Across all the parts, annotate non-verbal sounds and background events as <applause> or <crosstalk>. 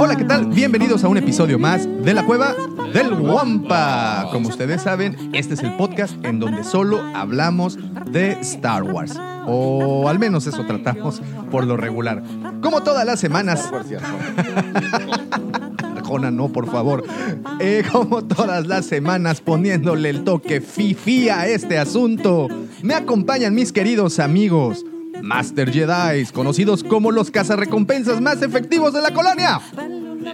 Hola, ¿qué tal? Bienvenidos a un episodio más de La Cueva del Wampa. Como ustedes saben, este es el podcast en donde solo hablamos de Star Wars. O al menos eso tratamos por lo regular. Como todas las semanas. Arjona, <laughs> no, por favor. Eh, como todas las semanas, poniéndole el toque fifi a este asunto. Me acompañan mis queridos amigos. Master Jedi, conocidos como los cazarrecompensas más efectivos de la colonia.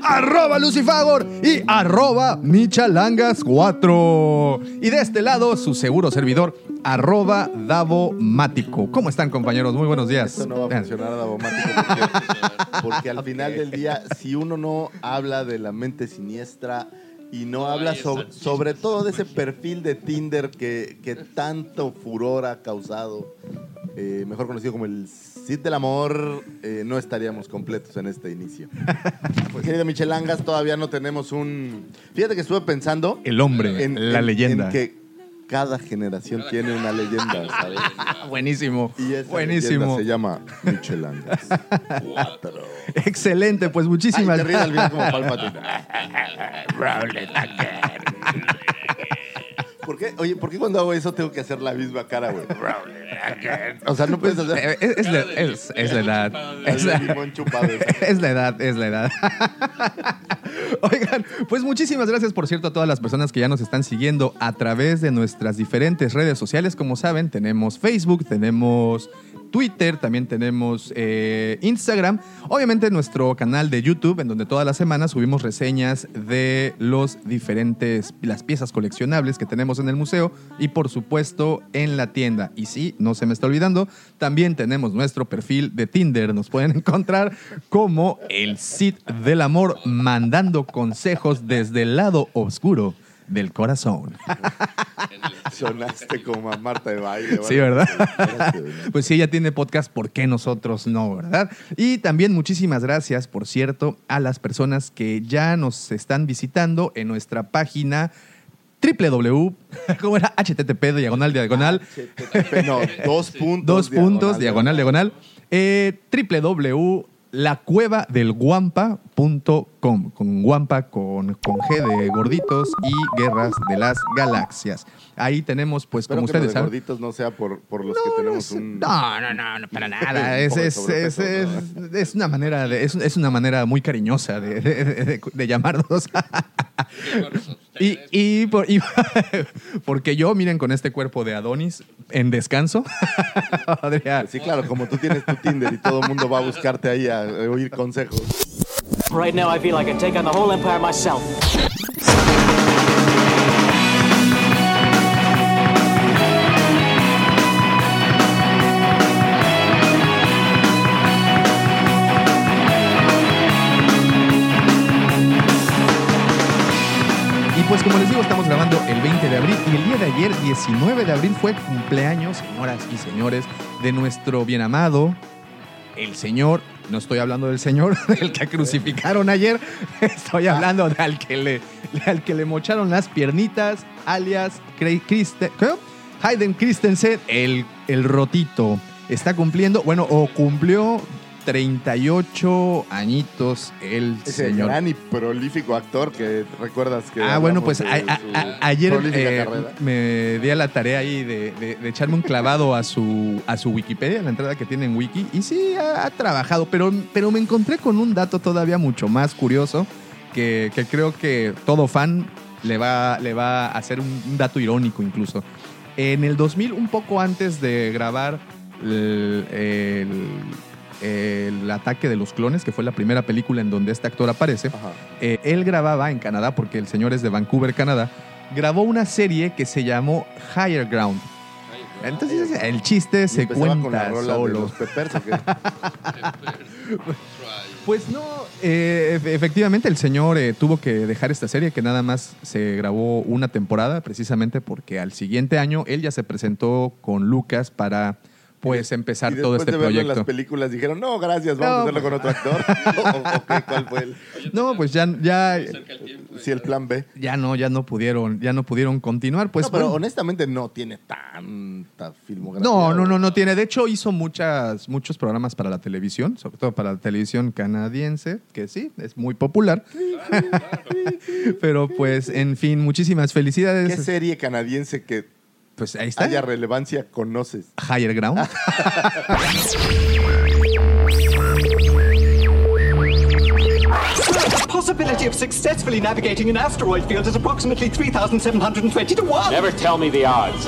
Arroba Lucifagor y arroba Michalangas4. Y de este lado, su seguro servidor, arroba Davomático. ¿Cómo están, compañeros? Muy buenos días. Esto no va a funcionar Davomático porque, porque al final del día, si uno no habla de la mente siniestra y no habla sobre, sobre todo de ese perfil de Tinder que, que tanto furor ha causado, eh, mejor conocido como el Cid del Amor, eh, no estaríamos completos en este inicio. <laughs> Pues, querido Michelangas, todavía no tenemos un... Fíjate que estuve pensando... El hombre, la leyenda. En que cada generación tiene una leyenda, ¿sabes? <laughs> Buenísimo. Y esa Buenísimo. leyenda se llama Michelangas. Cuatro. Excelente, pues muchísimas te <laughs> ríes al bien como Palpatine. ¿Por qué? Oye, ¿por qué cuando hago eso tengo que hacer la misma cara, güey? O sea, no puedes hacer... Eh, Es, es la, es- es la edad. Es la, es la edad, es la edad. <laughs> Oigan, pues muchísimas gracias, por cierto, a todas las personas que ya nos están siguiendo a través de nuestras diferentes redes sociales. Como saben, tenemos Facebook, tenemos Twitter, también tenemos eh, Instagram, obviamente nuestro canal de YouTube, en donde todas las semanas subimos reseñas de los diferentes, las piezas coleccionables que tenemos en el museo y por supuesto en la tienda. Y sí, no se me está olvidando, también tenemos nuestro perfil de Tinder, nos pueden <laughs> encontrar como el Cid del Amor, mandando consejos desde el lado oscuro del corazón. <laughs> Sonaste como a Marta de baile. Sí, ¿verdad? <laughs> Pues si ella tiene podcast, ¿por qué nosotros no, verdad? Y también muchísimas gracias, por cierto, a las personas que ya nos están visitando en nuestra página www, <laughs> ¿cómo era? http diagonal diagonal, No, dos puntos. dos puntos, diagonal, diagonal, eh, www.lacuevadelguampa.com, con guampa con, con G de gorditos y guerras de las galaxias. Ahí tenemos, pues, Espero como que lo ustedes de saben. gorditos no sea por, por los que No, tenemos sé. un... no, no, no, no, para <laughs> nada. Es, es, es, ¿no? es- una manera de, es, es una manera muy cariñosa de, de- de- de llamarnos. <laughs> y, y, por- y- <laughs> porque yo, miren, con este cuerpo de Adonis en descanso, <laughs> Adrián, Sí, claro, como tú tienes tu Tinder y todo el mundo va a buscarte ahí a oír consejos. Right now, I feel I can take on the whole empire myself. Pues como les digo, estamos grabando el 20 de abril y el día de ayer, 19 de abril, fue cumpleaños, señoras y señores, de nuestro bien amado, el señor, no estoy hablando del señor, <laughs> del que crucificaron ayer, estoy hablando de al que le, al que le mocharon las piernitas, alias. Hayden Christensen, el, el rotito. Está cumpliendo, bueno, o cumplió 38 añitos el Ese señor. gran y prolífico actor que recuerdas que. Ah, bueno, pues de a- a- su a- ayer eh, me di a la tarea ahí de, de- de echarme un clavado a su, a su Wikipedia, la entrada que tiene en Wiki, y sí, ha, ha trabajado, pero, pero me encontré con un dato todavía mucho más curioso que, que creo que todo fan le va, le va a hacer un, un dato irónico incluso. En el 2000, un poco antes de grabar el, el- eh, El ataque de los clones, que fue la primera película en donde este actor aparece, eh, él grababa en Canadá, porque el señor es de Vancouver, Canadá, grabó una serie que se llamó Higher Ground. Entonces el chiste se cuenta con la rola de solo. los Peppers, ¿o qué? <laughs> Pues no, eh, efe- efectivamente el señor eh, tuvo que dejar esta serie que nada más se grabó una temporada precisamente porque al siguiente año él ya se presentó con Lucas para pues empezar y todo después este de verlo en proyecto. las películas dijeron, no, gracias, vamos No, a hacerlo con otro actor. <laughs> <laughs> ¿O- o qué? ¿Cuál fue el, No, pues ya, ya, sí, el plan B? ya no, ya no pudieron, ya no pudieron continuar. Pues no, pero bueno. honestamente no tiene tanta filmografía. No, no, no, no tiene. De hecho, hizo muchas, muchos programas para la televisión, sobre todo para la televisión canadiense, que sí, es muy popular. <laughs> Pero pues, en fin, muchísimas ¿Qué felicidades. serie canadiense que Pues ahí está. haya relevancia conoces? Higher Ground. <laughs> The possibility of successfully navigating an asteroid field is approximately 3,720 to 1. Never tell me the odds.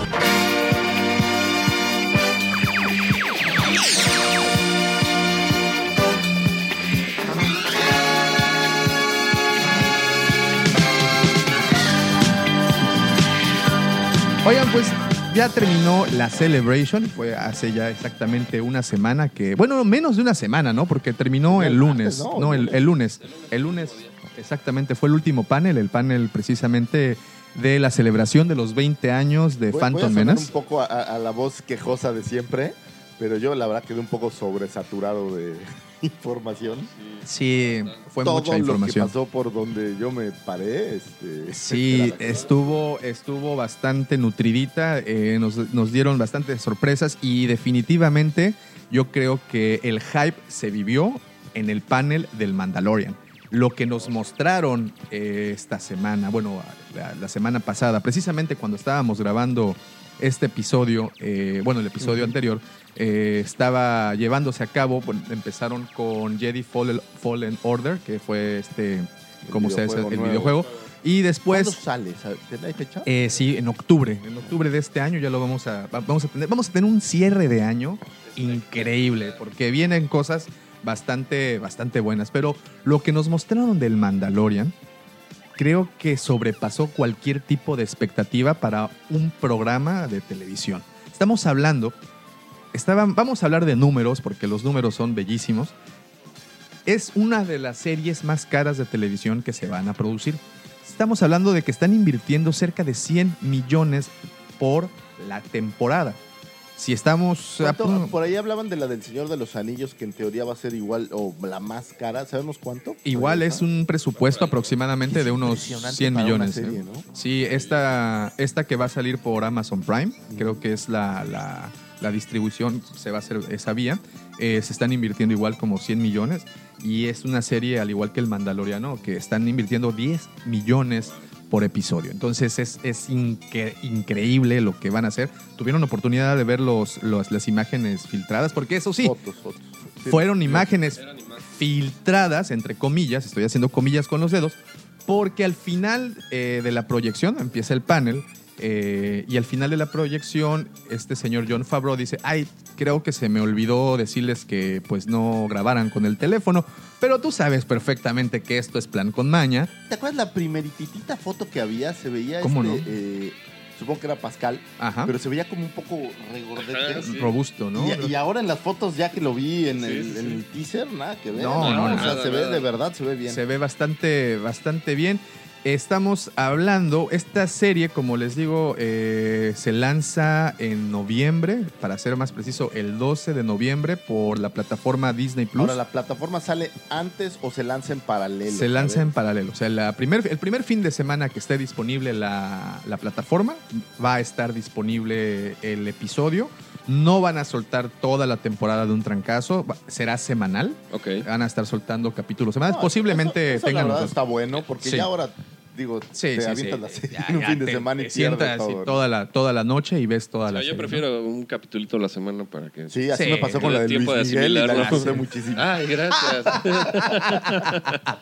Oigan, pues ya terminó la Celebration. Fue hace ya exactamente una semana que. Bueno, menos de una semana, ¿no? Porque terminó El lunes. ¿no? El lunes. El lunes, exactamente, fue el último panel. El panel precisamente de la celebración de los 20 años de Voy- voy a Phantom sonar Menace. un poco a, a la voz quejosa de siempre, pero yo la verdad quedé un poco sobresaturado de <laughs> información. Sí, fue Todo mucha lo información. que pasó por donde yo me paré. Este, Sí, <laughs> estuvo, estuvo bastante nutridita, eh, nos, nos dieron bastantes sorpresas y definitivamente yo creo que el hype se vivió en el panel del Mandalorian. Lo que nos mostraron eh, esta semana, bueno, la, la semana pasada, precisamente cuando estábamos grabando este episodio, eh, bueno, el episodio anterior, eh, estaba llevándose a cabo, bueno, empezaron con Jedi Fallen, Fallen Order, que fue este, como se dice, el nuevo. videojuego. Y después, ¿Cuándo sale? ¿Sabe- ¿Tiene fecha? eh, sí, en octubre. En octubre de este año ya lo vamos a, va- vamos a tener. Vamos a tener un cierre de año increíble, porque vienen cosas bastante, bastante buenas. Pero lo que nos mostraron del Mandalorian, creo que sobrepasó cualquier tipo de expectativa para un programa de televisión. Estamos hablando, estaban, vamos a hablar de números, porque los números son bellísimos. Es una de las series más caras de televisión que se van a producir. Estamos hablando de que están invirtiendo cerca de 100 millones por la temporada. Si estamos... a Por ahí hablaban de la del Señor de los Anillos, que en teoría va a ser igual o la más cara. ¿Sabemos cuánto? Igual es un presupuesto aproximadamente de unos impresionante 100 para una millones. serie, ¿eh? ¿no? Sí, esta, esta que va a salir por Amazon Prime, creo que es la, la- la distribución, se va a hacer esa vía. Eh, se están invirtiendo igual como 100 millones y es una serie al igual que el Mandaloriano, que están invirtiendo 10 millones por episodio. Entonces es, es incre- increíble lo que van a hacer. Tuvieron oportunidad de ver los, los- las imágenes filtradas, porque eso sí, Fotos, fotos. Sí, fueron imágenes filtradas, entre comillas, estoy haciendo comillas con los dedos, porque al final eh, de la proyección empieza el panel eh, y al final de la proyección este señor John Favreau dice, ay, creo que se me olvidó decirles que pues no grabaran con el teléfono, pero tú sabes perfectamente que esto es plan con maña. ¿Te acuerdas la primeritita foto que había? Se veía ¿Cómo este, no? eh, supongo que era Pascal, Ajá. pero se veía como un poco regordete. Robusto, ¿no? Y, y ahora en las fotos ya que lo vi en, Sí, el, sí, en sí. el teaser, nada que ver. No, no, O no. sea, Nada, se ve de verdad, se ve bien. Se ve bastante, bastante bien. Estamos hablando, esta serie, como les digo, eh, se lanza en noviembre, para ser más preciso, el 12 de noviembre por la plataforma Disney Plus. Ahora, ¿la plataforma sale antes o se lanza en paralelo? se lanza en paralelo. O sea, la primer, el primer fin de semana que esté disponible la, la plataforma, va a estar disponible el episodio. No van a soltar toda la temporada de un trancazo, será semanal. Ok. Van a estar soltando capítulos semanales. No, Posiblemente eso- eso tengan La verdad está bueno porque Sí. ya ahora, digo, Sí, te sí, avientas sí. la serie Ya, en un ya fin de te- semana y te sientas todo. y ¿no? toda, la, toda la noche y ves toda O sea, la yo serie, ¿no? prefiero un capitulito a la semana para que... Sí, así Sí, me pasó con la de tiempo Luis de Miguel y la disfruté muchísimo. Ay, gracias. <laughs>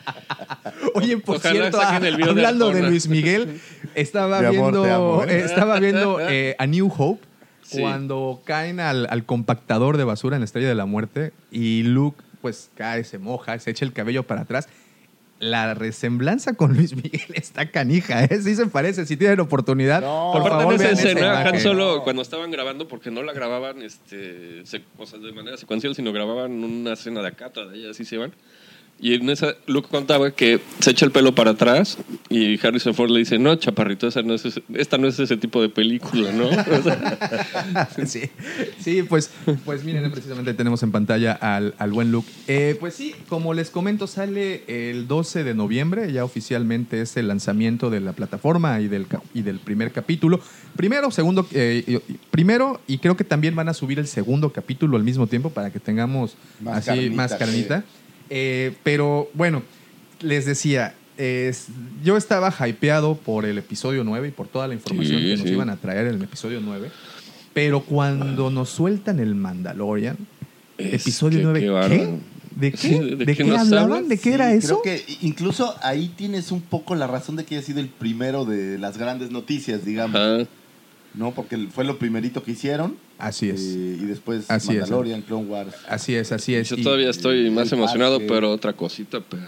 Oye, por Ojalá cierto, ah, el de hablando de. Luis Miguel, <laughs> estaba Mi amor, viendo, amo, ¿eh? eh, estaba viendo eh, A New Hope, Sí. Cuando caen al, al compactador de basura en la Estrella de la Muerte y Luke pues cae, se moja, se echa el cabello para atrás. La resemblanza con Luis Miguel <laughs> está canija, ¿eh? Sí se parece. Si tienen oportunidad, por Aparte favor, en esa escena, Han. Solo, cuando estaban grabando, porque no la grababan este, o sea, de manera secuencial, sino grababan una escena de acá, de allá, así se van. Y en esa, Luke contaba que se echa el pelo para atrás y Harrison Ford le dice, no, chaparrito, esa no es ese- esta no es ese tipo de película, ¿no? <laughs> O sea, sí, sí pues, pues miren, precisamente tenemos en pantalla al, al buen Luke. Eh, pues sí, como les comento, sale el 12 de noviembre, ya oficialmente es el lanzamiento de la plataforma y del, y del primer capítulo. Primero, segundo, eh, primero, y creo que también van a subir el segundo capítulo al mismo tiempo para que tengamos Más así carnita, más sí. Eh, pero bueno, les decía, es- yo estaba hypeado por el episodio 9 y por toda la información Sí, que nos sí. iban a traer en el episodio 9. Pero cuando nos sueltan el Mandalorian, Es episodio que- 9, qué ¿qué? bárbaro. ¿De qué? Sí, ¿De, ¿de qué, hablaban? hablas? ¿De qué era eso? Creo que incluso ahí tienes un poco la razón de que haya sido el primero de las grandes noticias, digamos. ajá. ¿No? Porque fue lo primerito que hicieron. Así es. eh, y después Así es. Mandalorian, Clone Wars. Así es, así es. Yo Y todavía estoy y más emocionado, parque. pero otra cosita, pero...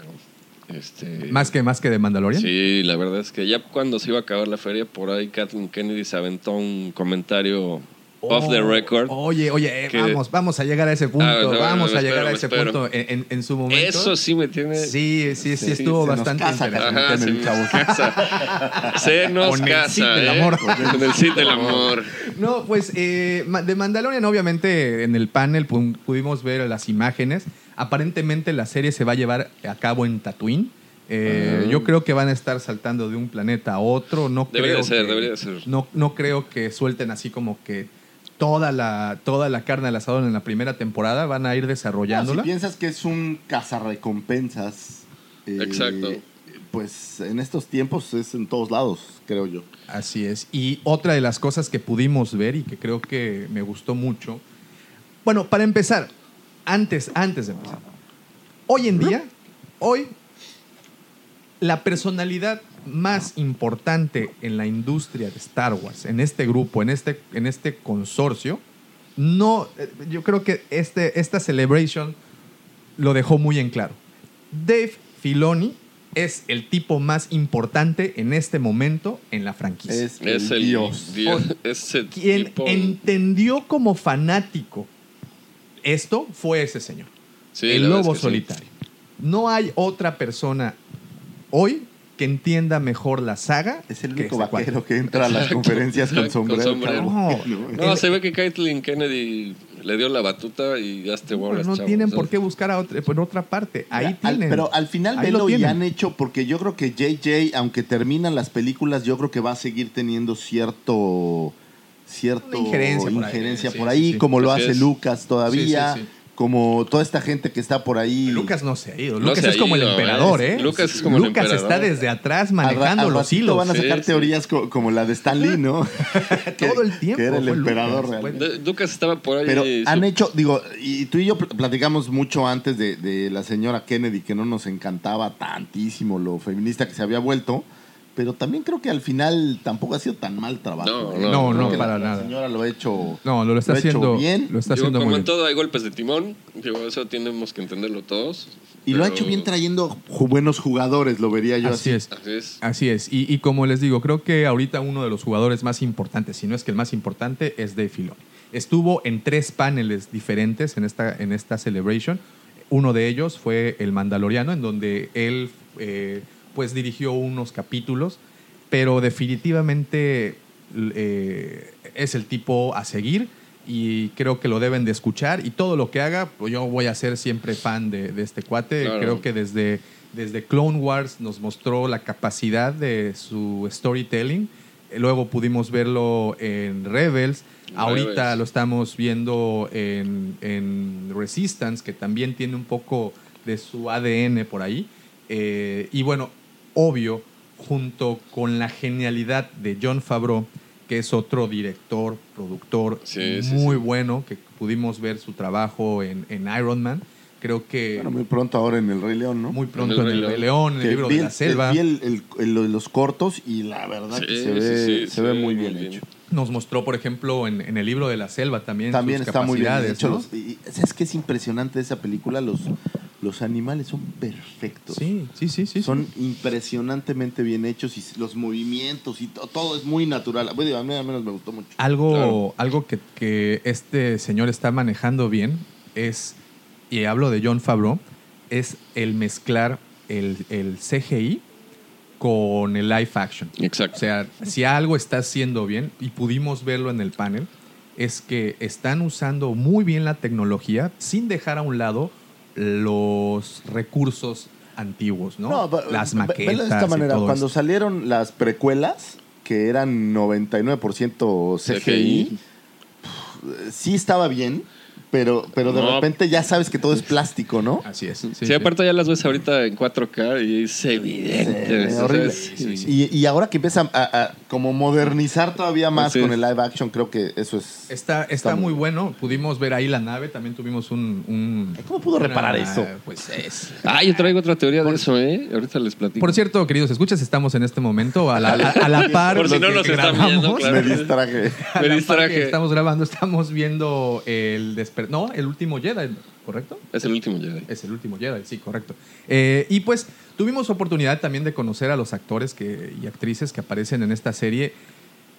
Este, más que más que de Mandalorian. Sí, la verdad es que ya cuando se iba a acabar la feria, por ahí Kathleen Kennedy se aventó un comentario off the Oh, record. Oye, oye, eh, vamos, vamos a llegar a ese punto. Ah, no, vamos no, a llegar espero, a ese espero. punto en, en- en su momento. Eso sí me tiene... Sí, sí, sí, Sí, estuvo se nos bastante casa, interesante. Ajá, se nos casa. Se nos Con el del ¿eh? amor. Con el Cid del amor. No, pues eh, de Mandalorian, obviamente, en el panel pu- pudimos ver las imágenes. Aparentemente la serie se va a llevar a cabo en Tatooine. Eh. Yo creo que van a estar saltando de un planeta a otro. No Debería creo ser, que- debería de ser. No, no creo que suelten así como que toda la, toda la carne al asador en la primera temporada. Van a ir No, desarrollándola. si piensas que es un cazarrecompensas. eh, Exacto. Pues en estos tiempos es en todos lados, creo yo. Así es. Y otra de las cosas que pudimos ver y que creo que me gustó mucho. Bueno, para empezar, antes, antes de empezar. Hoy en día, hoy, la personalidad más importante en la industria de Star Wars, en este grupo, en este, en este consorcio, no, eh, yo creo que este, esta celebration lo dejó muy en claro. Dave Filoni es el tipo más importante en este momento en la franquicia. Es, Es el el dios. dios. Ese <laughs> Quien tipo- entendió como fanático esto fue ese señor, Sí, el lobo es que sí. solitario. No hay otra persona hoy que entienda mejor la saga. Es el que único cuate. vaquero que entra a las conferencias con Con sombrero. No, No, El- se ve que Kathleen Kennedy le dio la batuta y ya este Bueno, bolas, no chavos, tienen por qué buscar a otra, por otra parte. Ahí tienen. pero al final velo y tienen. han hecho, porque yo creo que JJ, aunque terminan las películas, yo creo que va a seguir teniendo cierto cierto Una injerencia por ahí. injerencia Sí, por sí, ahí, sí. como lo hace es. Lucas todavía, Sí, sí, sí. Como toda esta gente que está por ahí. Lucas no se ha ido. No Lucas ha es como ido, el emperador, ¿eh? ¿eh? Lucas es como el Lucas emperador. está desde atrás Al manejando al los ratito hilos. van a Sí, sacar sí. teorías co- como la de Stan Lee, ¿no? <laughs> Todo el tiempo Que era el emperador Lucas. realmente. Lucas estaba por ahí. Pero su- han hecho, digo, y tú y yo pl- platicamos mucho antes de, de la señora Kennedy, que no nos encantaba tantísimo lo feminista que se había vuelto, pero también creo que al final tampoco ha sido tan mal trabajo. No, ¿eh? no, No, Creo no, que la- para la nada. señora lo ha hecho, No, lo, está lo ha hecho haciendo bien. Lo está Digo, haciendo como muy en bien. todo hay golpes de timón. Digo, eso tenemos que entenderlo todos. y lo ha hecho bien trayendo buenos jugadores, lo vería yo Así así. es. Así es. Así es. Y, y como les digo, creo que ahorita uno de los jugadores más importantes, si no es que el más importante, es Dave Filoni. Estuvo en tres paneles diferentes en esta, en esta celebration. Uno de ellos fue el Mandaloriano, en donde él eh, pues dirigió unos capítulos, pero definitivamente eh, es el tipo a seguir y creo que lo deben de escuchar y todo lo que haga, pues yo voy a ser siempre fan de, de este cuate. Claro. Creo que desde, desde Clone Wars nos mostró la capacidad de su storytelling. Luego pudimos verlo en Rebels. Ahorita lo estamos viendo en, en Resistance, que también tiene un poco de su ADN por ahí. Eh, y bueno, obvio, junto con la genialidad de John Favreau, que es otro director, productor Sí, muy sí. bueno, que pudimos ver su trabajo en, en Iron Man. Creo que Bueno, muy pronto ahora en el Rey León, ¿no? muy pronto En en el el Rey Rey León, en el libro vi de el- la selva. Vi el- el- el- los cortos y la verdad que Sí, se ve, se ve muy bien, hecho. Nos mostró, por ejemplo, en, en el libro de la selva también. También sus está muy bien capacidades, hecho. ¿no? los- y- ¿Sabes qué es impresionante de esa película? Los, los animales son perfectos. Sí, sí, sí, sí. Son impresionantemente bien hechos y los movimientos y to- todo es muy natural. Bueno, a mí al menos me gustó mucho. Algo, Claro. algo que, que este señor está manejando bien es, y hablo de John Favreau, es el mezclar el, el CGI con el live action. Exacto. O sea, si algo está haciendo bien, y pudimos verlo en el panel, es que están usando muy bien la tecnología sin dejar a un lado los recursos antiguos, ¿no? va- las ve- maquetas. de esta y manera, todo cuando esto. salieron las precuelas, que eran 99% CGI, CGI. pf, sí estaba bien, pero, pero de No. repente ya sabes que todo es plástico, ¿no? Así es. Sí, aparte ya las ves ahorita en 4K y es evidente. Sí, sí. Y, y ahora que empieza a, a como modernizar todavía más con el live action, creo que eso es... Está, está, Está muy muy bueno. Pudimos ver ahí la nave. También tuvimos un. un- ¿Cómo pudo reparar eso? Pues es. Ah, yo traigo otra teoría de eso, ¿eh? Ahorita les platico. Por cierto, queridos escuchas, estamos en este momento a la, a, a la par. Por si de no nos están grabamos. viendo, claro. Me distraje. A Me la par distraje. que estamos grabando, estamos viendo el No, el último Jedi, ¿correcto? Es el último Jedi. Es el último Jedi, sí, correcto. Eh, y pues tuvimos oportunidad también de conocer a los actores que, y actrices que aparecen en esta serie.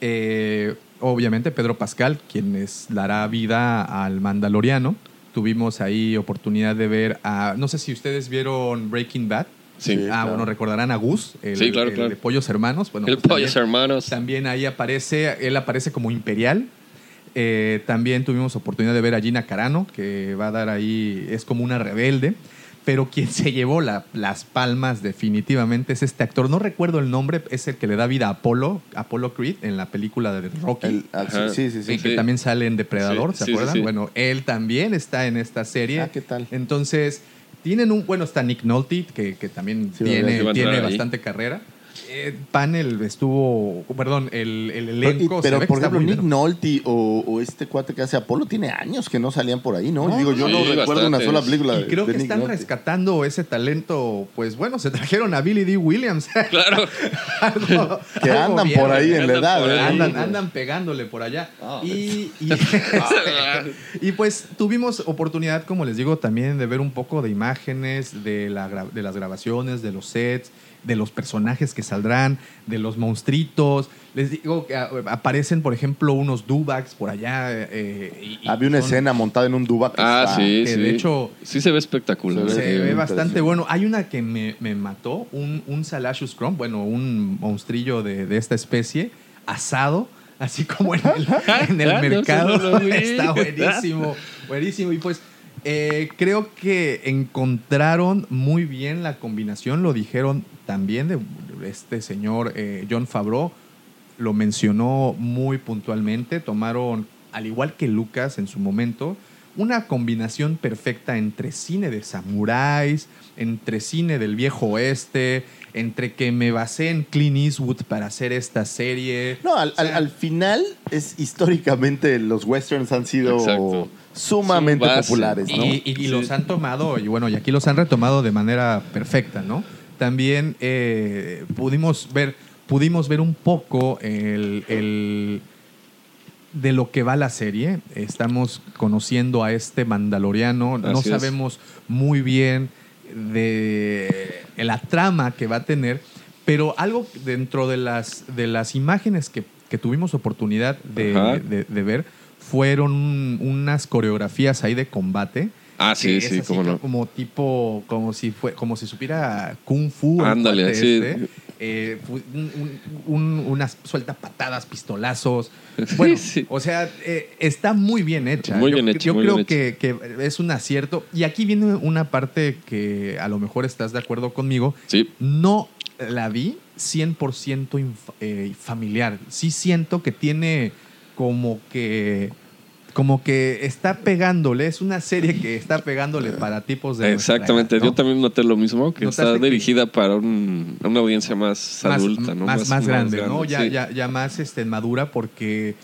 Eh, obviamente Pedro Pascal, quien es- dará vida al Mandaloriano. Tuvimos ahí oportunidad de ver a... No sé si ustedes vieron Breaking Bad. Sí. Ah, claro. bueno, recordarán a Gus, el, Sí, claro, el claro. de Pollos Hermanos. Bueno, el pues Pollos también- Hermanos. también ahí aparece, él aparece como imperial. Eh, también tuvimos oportunidad de ver a Gina Carano, que va a dar ahí, es como una rebelde. Pero quien se llevó la- las palmas definitivamente es este actor. No recuerdo el nombre, es el que le da vida a Apollo, Apollo Creed, en la película de Rocky. El- ah, sí, sí, sí. el que Sí. también sale en Depredador, Sí, ¿se sí, acuerdan? sí, sí. Bueno, él también está en esta serie. Ah, ¿qué tal? Entonces, tienen un, bueno, está Nick Nolte, que, que también Sí, tiene, tiene ahí. bastante carrera. Eh, panel estuvo, perdón, el, el Pero, elenco. pero, que por ejemplo, Nick bien. Nolte o, o este cuate que hace Apolo tiene años que no salían por ahí, ¿no? Digo, yo sí, no recuerdo una sola película de Y creo de que Nick están Nolte. rescatando ese talento. Pues bueno, se trajeron a Billy D. Williams. <laughs> Claro. Algo- <laughs> Que algo andan bien, por ahí en la edad. ¿eh? ahí. Andan, andan pegándole por allá. Ah, y, y, <laughs> este, y pues tuvimos oportunidad, como les digo, también de ver un poco de imágenes de, la, de las grabaciones, de los sets, de los personajes que saldrán, de los monstruitos. Les digo que aparecen, por ejemplo, unos dubags por allá. eh, y- y Había una son- escena montada en un Duba que Ah, está- sí, que sí. de hecho- Sí se ve espectacular. Se ve bastante bueno. Hay una que me, me mató, un, un Salashus Crumb, bueno, un monstrillo de, de esta especie, asado, así como en el, <laughs> en el Ah, no, mercado. no. <laughs> Está buenísimo, buenísimo. Y pues eh, creo que encontraron muy bien la combinación, lo dijeron también de este señor eh, John Favreau, lo mencionó muy puntualmente, tomaron, al igual que Lucas en su momento, una combinación perfecta entre cine de samuráis, entre cine del viejo oeste, entre que me basé en Clint Eastwood para hacer esta serie. No, al, O sea, al- al final es históricamente los westerns han sido Exacto. Sumamente populares, ¿no? Y, y- y Sí. los han tomado, y bueno, y aquí los han retomado de manera perfecta, ¿no? También eh, pudimos ver, pudimos ver un poco el, el- de lo que va la serie. Estamos conociendo a este mandaloriano. no es. sabemos muy bien de la trama que va a tener, pero algo dentro de las, de las imágenes que, que tuvimos oportunidad de- de ver fueron unas coreografías ahí de combate. Ah, sí, sí, cómo no. Como tipo, como si fue, como si supiera kung fu. Ándale, sí. este. Eh, un- un- un- unas suelta patadas, pistolazos. Bueno, <laughs> Sí. o sea, eh, está muy bien hecha. Muy yo bien hecha, yo muy creo bien que, que es un acierto. Y aquí viene una parte que a lo mejor estás de acuerdo conmigo. Sí. No la vi 100% inf- eh, familiar. Sí siento que tiene como que como que está pegándole, es una serie que está pegándole para tipos de Exactamente, edad, ¿no? yo también noté lo mismo, que ¿Notaste está que- dirigida para un- una audiencia más, más, adulta, ¿no? más, más grande, ¿no? Ya, sí. ya, ya más este, madura porque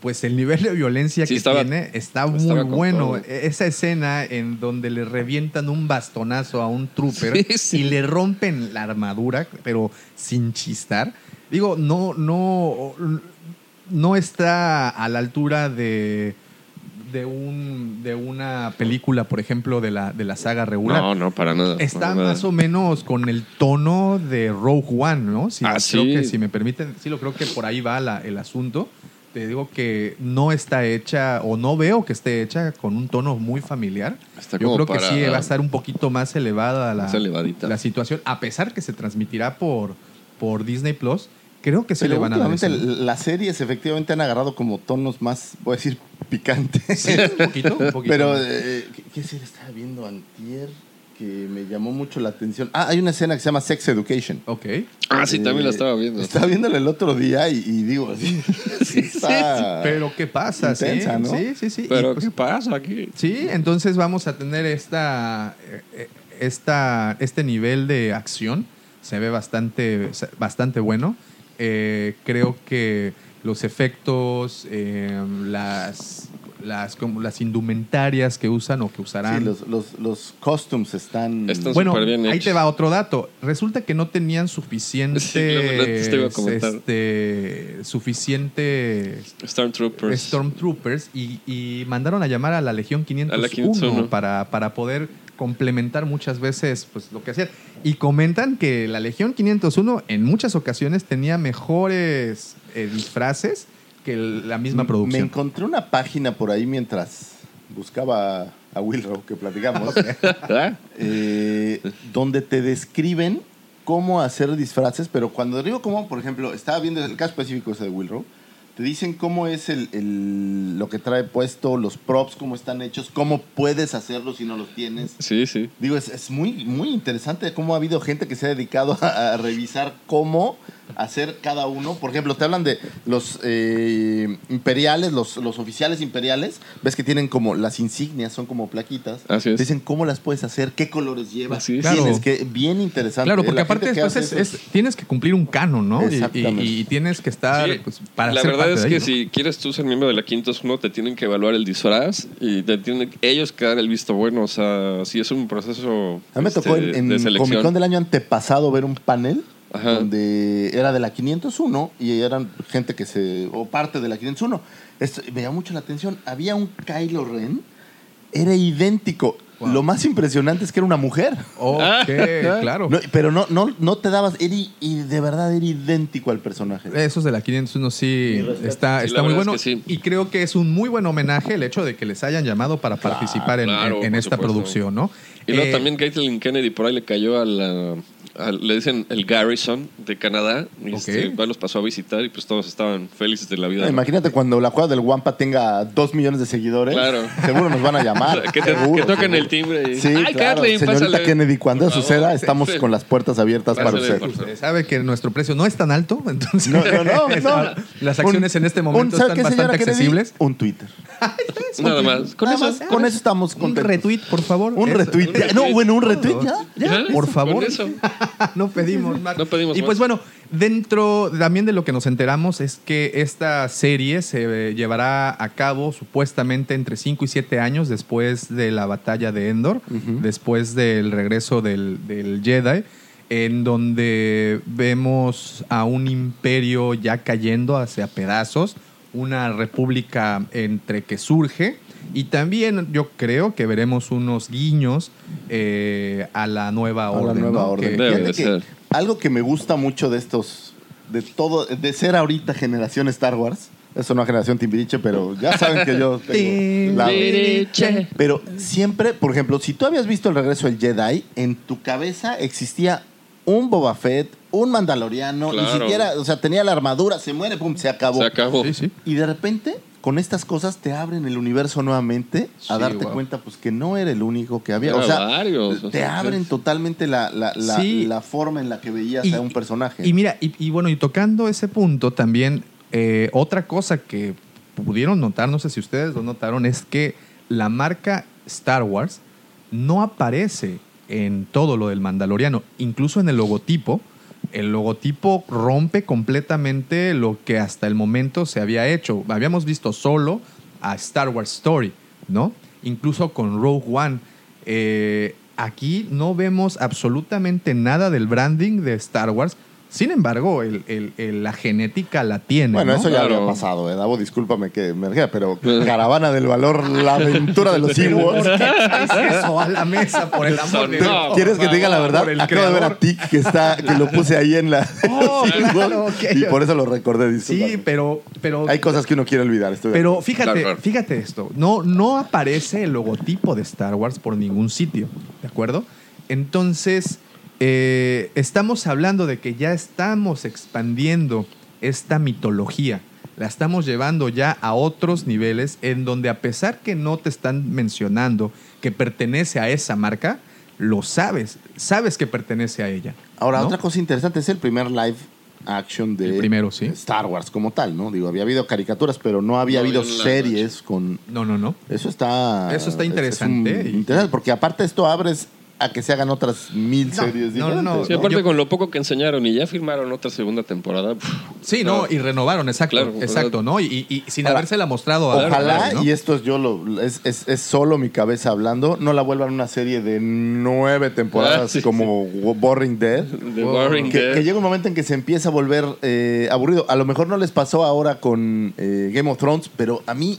pues el nivel de violencia Sí, que estaba- tiene está muy bueno. todo. E- Esa escena en donde le revientan un bastonazo a un trooper Sí, sí. y le rompen la armadura, pero sin chistar. Digo, no, no, no está a la altura de, de, un, de una película, por ejemplo, de la, de la saga regular. No, no, para nada. Está para nada. más o menos con el tono de Rogue One, ¿no? Si, Ah, creo sí. que, si me permiten, sí lo creo que por ahí va la- el asunto. Te digo que no está hecha, o no veo que esté hecha con un tono muy familiar. Está Yo creo que sí va a estar un poquito más elevada la, Más la situación, a pesar que se transmitirá por, por Disney Plus. Creo que sí Pero le van a dar eso. las series efectivamente han agarrado como tonos más, voy a decir, picantes. Sí, un poquito, un poquito. Pero, eh, ¿qué, qué serie estaba viendo antier que me llamó mucho la atención? Ah, hay una escena que se llama Sex Education. Ok. Ah, sí, también la Eh, estaba viendo. Estaba viéndola el otro día y, y digo, <laughs> <laughs> sí, sí está Pero ¿qué pasa? Sí, intensa, ¿no? sí, sí, sí. Y, Pero, pues, ¿qué pasa aquí? Sí, entonces vamos a tener esta, eh, esta, este nivel de acción. Se ve bastante, bastante bueno. Eh, creo que los efectos, eh, las, las, como las indumentarias que usan o que usarán. Sí, los, los, los costumes están... Están bueno, bien ahí te va otro dato. Resulta que no tenían suficiente, Sí, te iba a comentar. este, suficiente Stormtroopers. Stormtroopers y, y mandaron a llamar a la Legión 501, A la 501. Para, para poder complementar muchas veces pues, lo que hacían. Y comentan que la Legión 501 en muchas ocasiones tenía mejores eh, disfraces que la misma Me producción. encontré una página por ahí mientras buscaba a Wilrow, que platicamos, <laughs> eh, donde te describen cómo hacer disfraces, pero cuando digo cómo, por ejemplo, estaba viendo el caso específico ese de Wilrow, te dicen cómo es el, el- lo que trae puesto, los props, cómo están hechos, cómo puedes hacerlo si no los tienes. Sí, sí. Digo, es, es muy, muy interesante cómo ha habido gente que se ha dedicado a, a revisar cómo hacer cada uno. Por ejemplo, te hablan de los eh, imperiales, los, los oficiales imperiales. Ves que tienen como las insignias, son como plaquitas. Así es. Te dicen cómo las puedes hacer, qué colores llevan. Así es. Claro. Tienes que, bien interesante. Claro, porque La aparte después es, tienes que cumplir un canon, ¿no? Y- Y, Exactamente. y tienes que estar Sí, pues, para la ser verdad parte es de que ahí, ¿no? si quieres tú ser miembro de la 501 te tienen que evaluar el disfraz y te tienen ellos que dar el visto bueno. O sea, sí es un proceso A mí me este, tocó en, en de selección. Comic Con del año antepasado ver un panel Ajá. donde era de la 501 y eran gente que se. o parte de la 501. Esto, me llamó mucho la atención. Había un Kylo Ren, era idéntico. Wow. Lo más impresionante es que era una mujer. Ok, Ah, <laughs> claro. No, pero no, no, no te dabas. Era, y de verdad era idéntico al personaje. Esos de la 501 sí está, Sí, está muy bueno. es que sí. Y creo que es un muy buen homenaje el hecho de que les hayan llamado para participar en, claro, en- en por esta supuesto. producción, ¿no? Y luego Eh, también Caitlin Kennedy por ahí le cayó a la. Le dicen el Garrison de Canadá. Y este, Ok. va, los pasó a visitar y pues todos estaban felices de la vida. ¿no? Imagínate cuando la cueva del Wampa tenga dos millones de seguidores. Claro. Seguro nos van a llamar. <laughs> que, te- seguro, que toquen seguro. el timbre y. Sí, ¡Ay, claro. Kathleen, Señorita pásale! Kennedy, cuando Por eso favor. suceda, estamos con las puertas abiertas para Pásale, usted. por favor. Se sabe que nuestro precio no es tan alto, <laughs> entonces No, no, no, <laughs> no. las acciones Un- en este un- momento ¿sabe están qué, señora bastante Kennedy? accesibles. Un Twitter. Nada más. Con Nada eso. más, con eso estamos Un contentos. retweet, por favor. Un Eso. retweet. Ya. No, bueno, un retweet ya. Ya, Por con favor. eso. <laughs> no pedimos más. No pedimos y más. pues bueno, dentro también de lo que nos enteramos es que esta serie se llevará a cabo supuestamente entre 5 y 7 años después de la batalla de Endor, después del regreso del, del Jedi, en donde vemos a un imperio ya cayendo hacia pedazos, una república entre que surge. Y también yo creo que veremos unos guiños eh, a la nueva A la orden. nueva ¿no? orden. Que- Debe Fíjate de que ser. Algo que me gusta mucho de estos, de todo, de ser ahorita generación Star Wars. Eso no es generación Timbiriche, pero ya saben que yo <laughs> tengo la-. Pero siempre, por ejemplo, si tú habías visto el regreso del Jedi, en tu cabeza existía un Boba Fett, un Mandaloriano, ni Claro. siquiera, o sea, tenía la armadura, se muere, pum, se acabó. Se acabó. Sí, sí. Y de repente, con estas cosas te abren el universo nuevamente a Sí, darte wow. cuenta pues que no era el único que había. Era o sea, varios, o te sea, abren totalmente la, la, la, Sí. la forma en la que veías Y- a un personaje. Y mira, y, y bueno, y tocando ese punto también, eh, otra cosa que pudieron notar, no sé si ustedes lo notaron, es que la marca Star Wars no aparece en todo lo del Mandaloriano, incluso en el logotipo. El logotipo rompe completamente lo que hasta el momento se había hecho. Habíamos visto solo a Star Wars Story, ¿no? Incluso con Rogue One. Eh, aquí no vemos absolutamente nada del branding de Star Wars, Sin embargo, el- el- el- la genética la tiene. Bueno, ¿no? eso ya Claro. había pasado, eh, Davo, discúlpame que me ría, pero <laughs> Caravana del Valor, la <laughs> aventura de los Ewoks. traes eso a la mesa <laughs> por el amor de No, Dios? ¿Quieres que te diga la verdad? Acabo de ver a Tic que está, que lo puse ahí en la Oh, claro, y por eso lo recordé, discúlpame. Sí, pero, pero, Hay cosas que uno quiere olvidar, estoy pero fíjate, Claro, claro. fíjate esto. No, no aparece el logotipo de Star Wars por ningún sitio, ¿de acuerdo? Entonces, eh, estamos hablando de que ya estamos expandiendo esta mitología. La estamos llevando ya a otros niveles en donde a pesar que no te están mencionando que pertenece a esa marca, lo sabes, sabes que pertenece a ella. Ahora, ¿no? otra cosa interesante es el primer live action de El primero, sí. Star Wars como tal, ¿no? Digo, había habido caricaturas, pero no había No habido series con... No, no, no. Eso está... Eso está es- interesante. es un- interesante, porque aparte esto abres a que se hagan otras mil No, series no, diferentes. no, Sí, aparte Yo- con lo poco que enseñaron y ya firmaron otra segunda temporada. pff, Sí, no, y renovaron, exacto, Claro, exacto, ¿no? Y, y- y sin Ahora, habérsela mostrado a Ojalá, nadie, ¿no? y esto es yo lo, es, es- es solo mi cabeza hablando, no la vuelvan una serie de nueve temporadas Ah, sí, como Boring Dead. The Boring Que, Dead. que llega un momento en que se empieza a volver eh, aburrido. A lo mejor no les pasó ahora con eh, Game of Thrones, pero a mí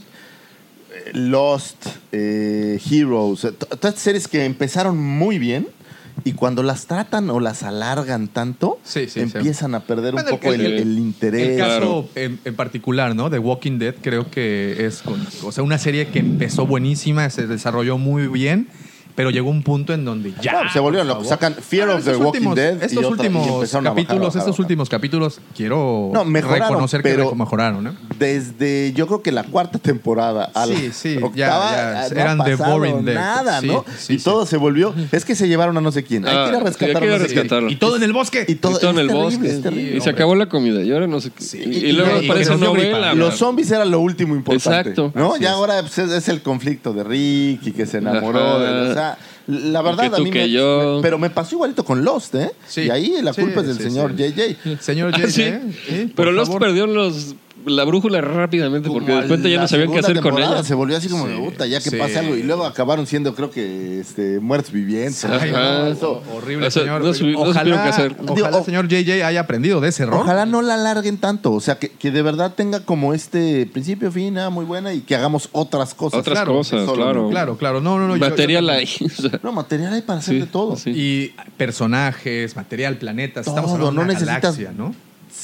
Lost, eh, Heroes, eh, to- todas estas series que empezaron muy bien y cuando las tratan o las alargan tanto, Sí, sí, sí. empiezan a perder un Bueno, poco el, el- el interés. El caso Claro. en, en particular, ¿no? De Walking Dead creo que es con- o sea, una serie que empezó buenísima, se desarrolló muy bien, pero llegó un punto en donde ya. No, se volvieron locos. Sacan Fear Ah, of the estos Walking últimos- Dead y Estos otra- y últimos capítulos, bajar, estos bajar. últimos capítulos, quiero No, reconocer que pero- mejoraron, ¿no? Desde yo creo que la cuarta temporada a la Sí, sí, ya- octava ya, no eran The pasado Boring Dead. nada, ¿no? sí, y sí. todo se volvió. Es que se llevaron a no sé quién. Hay Ah, que ir a sí, rescatar hay que ir a rescatarlo. Y todo en el bosque. Y todo, Y todo en el terrible, bosque. y se acabó la comida. Y ahora no sé qué. Sí, y, y- y luego y- y parece nos dio una gripa. novela. Los zombies era lo último importante. Exacto. ¿no? Es. ahora pues, es, el conflicto de Rick y que se enamoró de. O sea, la verdad que tú, a mí que me- yo. me- Pero me pasó igualito con Lost, ¿eh? Sí. Y ahí la Sí, culpa es del sí, señor sí. JJ. Señor <laughs> Ah, JJ, sí. sí, por Pero los favor. perdió los, la brújula rápidamente porque Como de repente ya no sabían qué hacer con ella. Se volvió así como de puta, ya que sí. pase algo. Y luego acabaron siendo, creo que, este, muertos vivientes. Ay, Ajá. no, Eso- horrible, O sea, señor. no subi- no supieron qué hacer. Ojalá Digo, el señor JJ haya aprendido de ese error. Ojalá no la alarguen tanto, o sea, que, que de verdad tenga como este principio, fin, ah, muy buena y que hagamos otras cosas. Otras Claro, cosas, solo claro. Claro, claro. No, no, no. yo- Material yo- ahí. <laughs> o sea, No, material hay para hacer Sí, de todo. sí. Y personajes, material, planetas. Estamos Todo, hablando de no una necesitas galaxia, ¿no?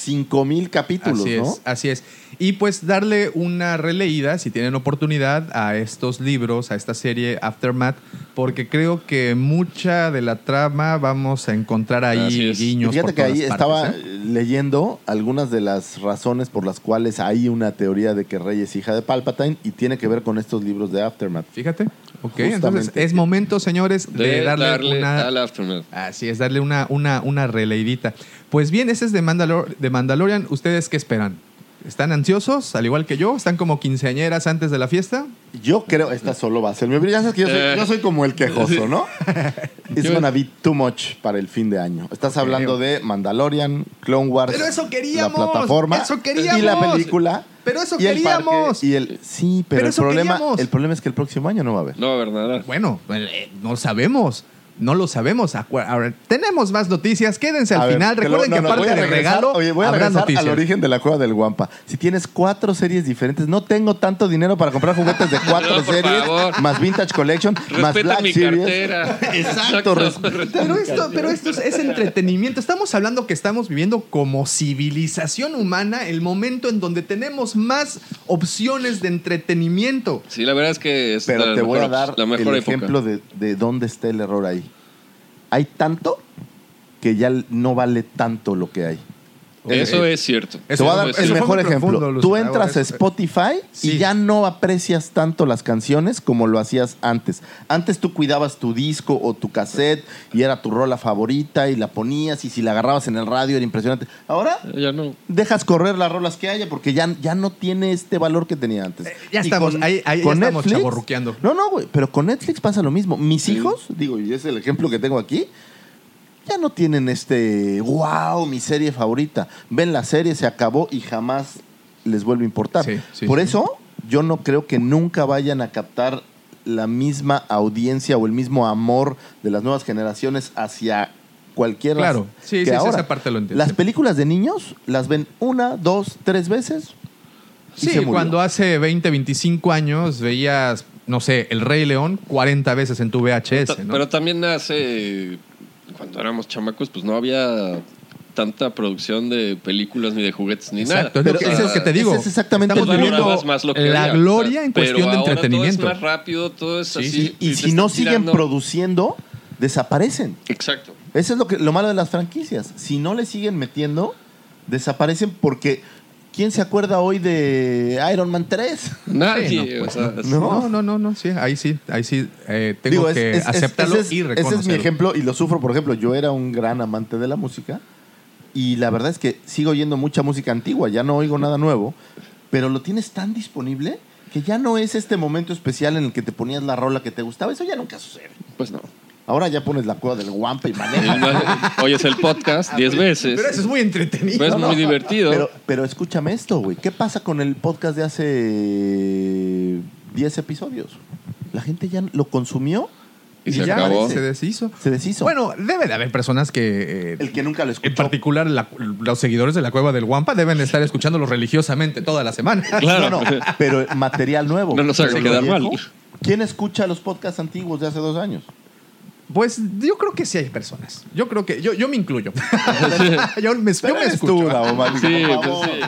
Cinco mil capítulos, Así ¿no? es, así es. Y pues darle una releída, si tienen oportunidad, a estos libros, a esta serie Aftermath, porque creo que mucha de la trama vamos a encontrar ahí guiños. Fíjate por que ahí estaba ¿eh? leyendo algunas de las razones por las cuales hay una teoría de que Rey es hija de Palpatine y tiene que ver con estos libros de Aftermath. Fíjate. Ok, Justamente. entonces es momento, señores, de, de darle, darle, una. al aftermath. Así es, darle una, una, una releidita. Pues bien, ese es de, Mandalor- de Mandalorian. ¿Ustedes qué esperan? ¿Están ansiosos, al igual que yo? ¿Están como quinceañeras antes de la fiesta? Yo creo, esta solo va a ser mi opinión. Ya sabes que yo soy, Eh. yo soy como el quejoso, ¿no? <laughs> It's gonna be too much para el fin de año. Estás hablando de Mandalorian, Clone Wars. Pero eso queríamos, La plataforma. eso queríamos. Y la película. Pero eso y el parque, queríamos. y el, sí, pero, Pero el, eso problema, queríamos. el problema es que el próximo año no va a haber. No va a haber nada. Bueno, eh, no sabemos. No lo sabemos. Ahora, tenemos más noticias. Quédense al A ver, final. lo- Recuerden no, que aparte del regalo, Oye, voy a habrá regresar noticias. al origen de la cueva del Guampa. Si tienes cuatro series diferentes, no tengo tanto dinero para comprar juguetes de <laughs> cuatro No, por series, favor. más Vintage Collection, más Respeta Black mi Series. cartera. <laughs> Exacto, respeta Pero esto, pero esto es, es entretenimiento. Estamos hablando que estamos viviendo como civilización humana el momento en donde tenemos más opciones de entretenimiento. Sí, la verdad es que es Pero la te voy a dar la mejor el época. ejemplo de, de dónde está el error ahí. Hay tanto que ya no vale tanto lo que hay. Eso es cierto. Te voy a dar el mejor ejemplo. profundo, Tú entras a Spotify Sí. y ya no aprecias tanto las canciones como lo hacías antes. Antes tú cuidabas tu disco o tu cassette y era tu rola favorita y la ponías y si la agarrabas en el radio era impresionante. Ahora Ya no. dejas correr las rolas que haya porque ya, ya no tiene este valor que tenía antes. Eh, ya Y estamos, ahí- ahí ya estamos chavorruqueando. No, no, güey, pero con Netflix pasa lo mismo. Mis hijos, digo, y es el ejemplo que tengo aquí, ya no tienen este, wow, mi serie favorita. Ven la serie, se acabó y jamás les vuelve a importar. Sí, sí, Por sí. eso yo no creo que nunca vayan a captar la misma audiencia o el mismo amor de las nuevas generaciones hacia cualquier Claro. Sí, que sí, ahora, esa parte lo entiendo. Las películas de niños las ven una, dos, tres veces. y Sí, se cuando hace 20, 25 años veías, no sé, El Rey León 40 veces en tu VHS, Ta- ¿no? Pero también hace. Cuando éramos chamacos, pues no había tanta producción de películas ni de juguetes ni Exacto, nada. Pero es lo que te digo. ese es exactamente Estamos viviendo más lo que la había. gloria en Pero cuestión de ahora entretenimiento. Todo es más rápido, todo es Sí, así. sí. Y si no siguen tirando- produciendo, desaparecen. Exacto. Eso es lo, que, lo malo de las franquicias. Si no le siguen metiendo, desaparecen porque ¿quién se acuerda hoy de Iron Man 3? Nadie. Sí, no, o pues, no. No, no, no, no, sí, ahí sí, ahí sí eh, tengo es- que es- es- aceptarlo ese es, y ese reconocerlo. es mi ejemplo y lo sufro. Por ejemplo, yo era un gran amante de la música y la verdad es que sigo oyendo mucha música antigua, ya no oigo nada nuevo, pero lo tienes tan disponible que ya no es este momento especial en el que te ponías la rola que te gustaba. Eso ya nunca sucede. Pues no. Ahora ya pones la cueva del guampa y manejas. ma- Oyes el podcast 10 veces. Pero eso es muy entretenido. Pues es ¿no? muy divertido. Pero, pero escúchame esto, güey. ¿Qué pasa con el podcast de hace 10 episodios? La gente ya lo consumió, y se ya acabó. se deshizo. se deshizo. Bueno, debe de haber personas que... eh, el que nunca lo escuchó. en particular, la- los seguidores de la Cueva del Guampa deben estar escuchándolo religiosamente toda la semana. <laughs> Claro. No, no, pero material nuevo. No nos haga Pero quedar mal. ¿Quién escucha los podcasts antiguos de hace dos años? Pues yo creo que sí hay personas. Yo creo que... Yo, yo me incluyo. <laughs> <laughs> yo me, yo me escucho. tú, Davo, Sí, por pues sí.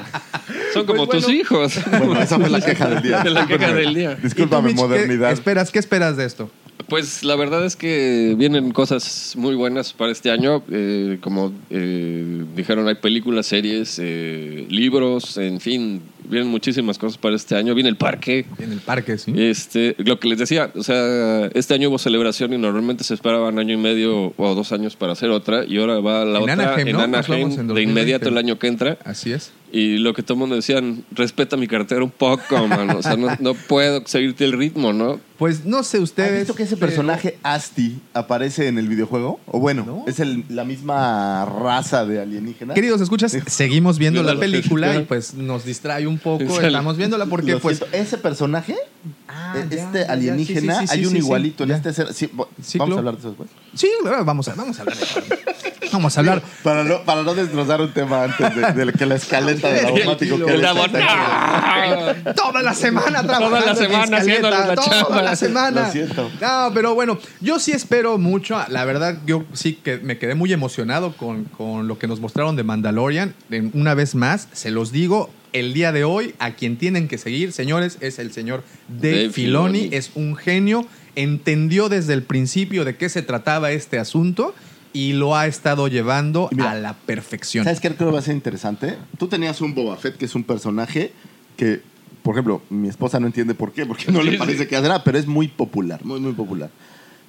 Son como Pues tus bueno. hijos. Bueno, esa fue la queja del día. <laughs> La queja del día. ¿Y tú, Discúlpame, Mitch, qué modernidad. esperas, ¿Qué esperas de esto? Pues la verdad es que vienen cosas muy buenas para este año. Eh, como eh, dijeron, hay películas, series, eh, libros, en fin, vienen muchísimas cosas para este año. Viene el parque. En el parque, sí. Este, lo que les decía, o sea, este año hubo celebración y normalmente se esperaban año y medio o dos años para hacer otra y ahora va la En otra Anaheim, en ¿no? Nos Anaheim vamos en de 2020. inmediato el año que entra. Así es. Y lo que todo el mundo decían, respeta mi cartera un poco, mano. O sea, no, no puedo seguirte el ritmo, ¿no? Pues no sé ¿Has ustedes... visto que ese pero- personaje Asti aparece en el videojuego? O bueno, No. es el- la misma raza de alienígena. Queridos escuchas, <laughs> seguimos viendo la película y pues nos distrae un poco. Sale. Estamos viéndola porque Lo pues... siento, ese personaje, eh, este alienígena, sí, sí, sí, hay sí, un sí, igualito en este ser- sí, bo- Sí, vamos claro. a hablar de eso después. Sí, vamos a, vamos a hablar de <laughs> Vamos a hablar. Para no, para no destrozar un tema antes de, de que la escaleta <laughs> Toda la semana trabajando. Toda la semana haciéndole la Toda chamba. la semana. Lo siento. No, pero bueno, yo sí espero mucho. La verdad, yo sí que me quedé muy emocionado con, con lo que nos mostraron de Mandalorian. Una vez más, se los digo, el día de hoy, a quien tienen que seguir, señores, es el señor Dave, Dave Filoni. Filoni. Es un genio. Entendió desde el principio de qué se trataba este asunto y lo ha estado llevando mira, a la perfección. ¿Sabes qué creo que va a ser interesante? Tú tenías un Boba Fett, que es un personaje que, por ejemplo, mi esposa no entiende por qué, porque no Sí, le sí. parece que hace nada, pero es muy popular, muy, muy popular.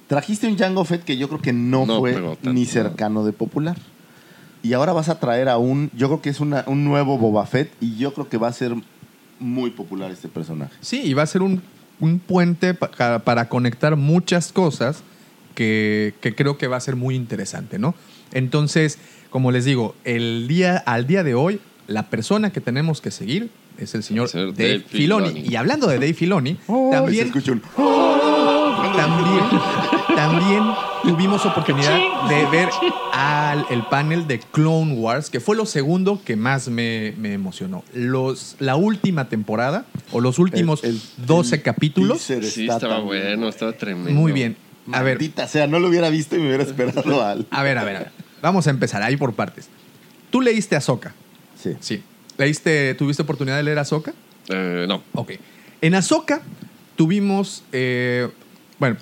Trajiste un Jango Fett que yo creo que no, No fue tanto, ni ¿no? cercano de popular. Y ahora vas a traer a un, yo creo que es una- un nuevo Boba Fett y yo creo que va a ser muy popular este personaje. Sí, y va a ser un, un puente pa- para conectar muchas cosas que, que creo que va a ser muy interesante, ¿no? Entonces, como les digo, el día, al día de hoy, la persona que tenemos que seguir es el señor Dave, Dave Filoni. Filoni. Y hablando de Dave Filoni, Se también, un... también, también tuvimos oportunidad de ver al, el panel de Clone Wars, que fue lo segundo que más me, me emocionó. Los, la última temporada, o los últimos El- el- 12 el capítulos, Sí, estaba bueno, estaba tremendo. muy bien. A ver, sea, no lo hubiera visto y me hubiera esperado <laughs> al... a ver, a ver, a ver. Vamos a empezar ahí por partes. Tú leíste Ahsoka. Sí. Sí. ¿Leíste, tuviste oportunidad de leer Ahsoka? Eh, no. Ok. En Ahsoka tuvimos, eh, bueno,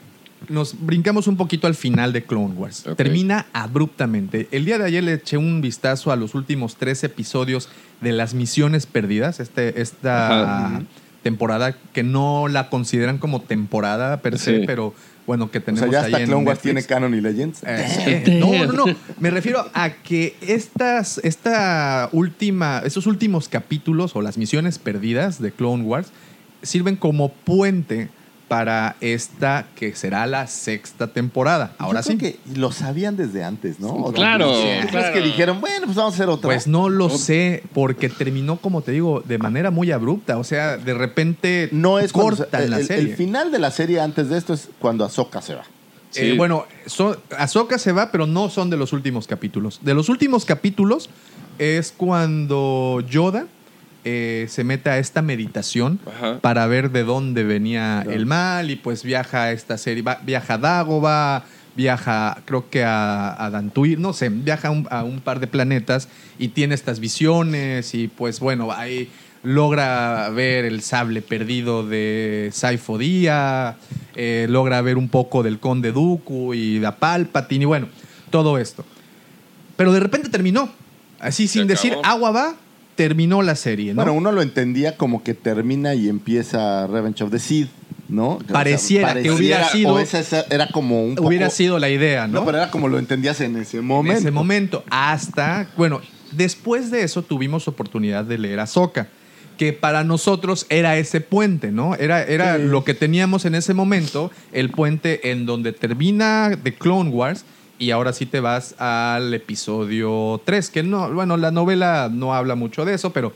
nos brincamos un poquito al final de Clone Wars. Termina abruptamente. El día de ayer le eché un vistazo a los últimos tres episodios de las misiones perdidas, este, esta Ajá. Temporada que no la consideran como temporada per se, Sí. pero bueno, que O tenemos sea, ya ahí hasta en Clone Wars tiene canon y Legends. Eh, no, no, no. Me refiero a que estas, esta última, estos últimos capítulos o las misiones perdidas de Clone Wars sirven como puente para esta que será la sexta temporada. Ahora Yo sí. creo que lo sabían desde antes, ¿no? O sea, Claro, ¿tú crees claro. que dijeron, bueno, pues vamos a hacer otra? Pues no lo sé, porque terminó, como te digo, de manera muy abrupta. O sea, de repente no es cuando se- cortan el, la el- serie. el final de la serie antes de esto es cuando Ahsoka se va. Eh, bueno, son, Ahsoka se va, pero no son de los últimos capítulos. De los últimos capítulos es cuando Yoda eh, se mete a esta meditación Ajá. para ver de dónde venía el mal y pues viaja a esta serie, va- viaja a Dagobah, viaja creo que a, a no sé, viaja a un, a un par de planetas y tiene estas visiones y pues bueno, ahí logra ver el sable perdido de Saifo Día, eh, logra ver un poco del Conde Dooku y de Palpatine y bueno, todo esto. Pero de repente terminó, así sin decir agua va, terminó la serie, ¿no? Bueno, uno lo entendía como que termina y empieza Revenge of the Sith, ¿no? Pareciera que hubiera sido- O esa, era como un poco- Hubiera sido la idea, ¿no? No, pero era como lo entendías en ese en momento. ese momento. Hasta, bueno, después de eso tuvimos oportunidad de leer Ahsoka, que para nosotros era ese puente, ¿no? Era, era Sí. lo que teníamos en ese momento, el puente en donde termina The Clone Wars y ahora sí te vas al episodio 3, que no, bueno, la novela no habla mucho de eso, pero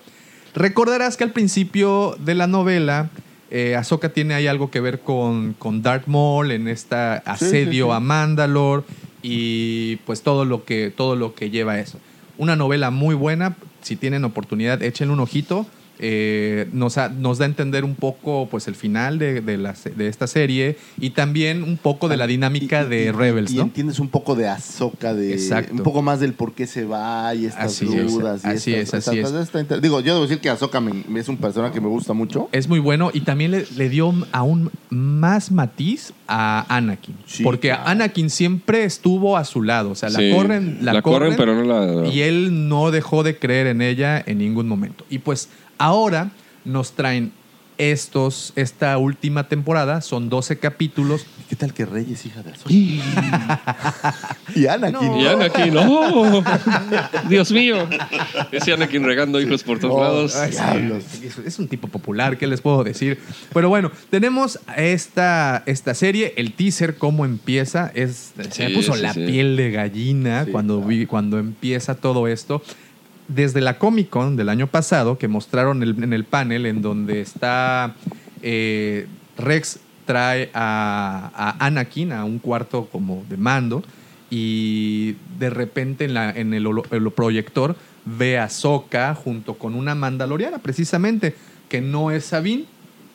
recordarás que al principio de la novela... Eh, Ahsoka tiene ahí algo que ver con, con Darth Maul en este asedio sí. a Mandalore y pues todo lo que todo lo que lleva eso. Una novela muy buena, si tienen oportunidad, échenle un ojito. Eh, nos, ha- nos da a entender un poco pues el final de, de la se- de esta serie y también un poco de la dinámica Y- y- de y- Rebels, Y ¿no? entiendes un poco de Ahsoka, de Exacto. un poco más del por qué se va y estas Así es, dudas. y así estas- es, así estas- es. inter- Digo, yo debo decir que Ahsoka me- es un personaje que me gusta mucho. Es muy bueno y también le, le dio aún más matiz a Anakin. Sí, porque claro. Anakin siempre estuvo a su lado. O sea, Sí. la corren, la, La corren, pero no la- Y él no dejó de creer en ella en ningún momento. Y pues ahora nos traen estos, esta última temporada, son 12 capítulos. ¿Qué tal que Rey es hija de Ahsoka? <laughs> y Anakin. Y Anakin, ¡oh! Dios mío. Ese Anakin regando hijos por todos Oh, lados. ay. Es, un tipo popular, ¿qué les puedo decir? Pero bueno, tenemos esta, esta serie, el teaser, cómo empieza. Es, se me puso sí, la sí. piel de gallina Sí, cuando, claro. vi, cuando empieza todo esto. Desde la Comic Con del año pasado, que mostraron en el panel en donde está eh, Rex trae a, a Anakin a un cuarto como de mando y de repente en, la, en el, proyector ve a Soka junto con una mandaloriana precisamente que no es Sabine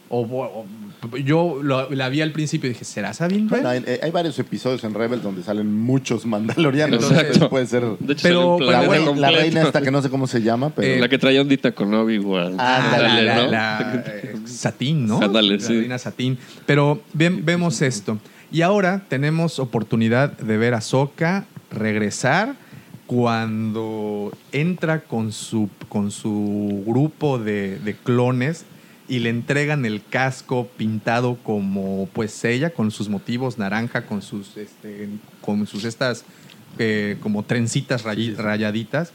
o- yo lo- la vi al principio y dije ¿será Sabine? Bueno, Red?" hay, hay varios episodios en Rebels donde salen muchos mandalorianos. Entonces puede ser De hecho, Pero- la, planeta rei- la reina esta que no sé cómo se llama, pero... Eh, La que traía ondita con Obi-Wan. Ándale, la, ¿no? la, eh, Satín, ¿no? Ándale, la sí. reina Satín. Pero vemos esto. Y ahora tenemos oportunidad de ver a Soka regresar cuando entra con su, con su grupo de, de clones y le entregan el casco pintado como pues ella, con sus motivos naranja, con sus, este, con sus estas eh, como trencitas rayaditas.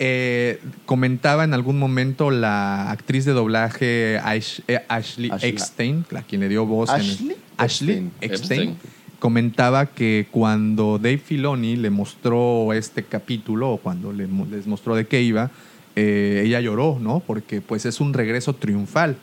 Eh, comentaba en algún momento la actriz de doblaje Ash- eh, Ashley, Ashley. Eckstein, la quien le dio voz en Ashley Ashley Eckstein. Eckstein, Eckstein. comentaba que cuando Dave Filoni le mostró este capítulo o cuando le les mostró de qué iba, eh, ella lloró, ¿no? Porque pues es un regreso triunfal.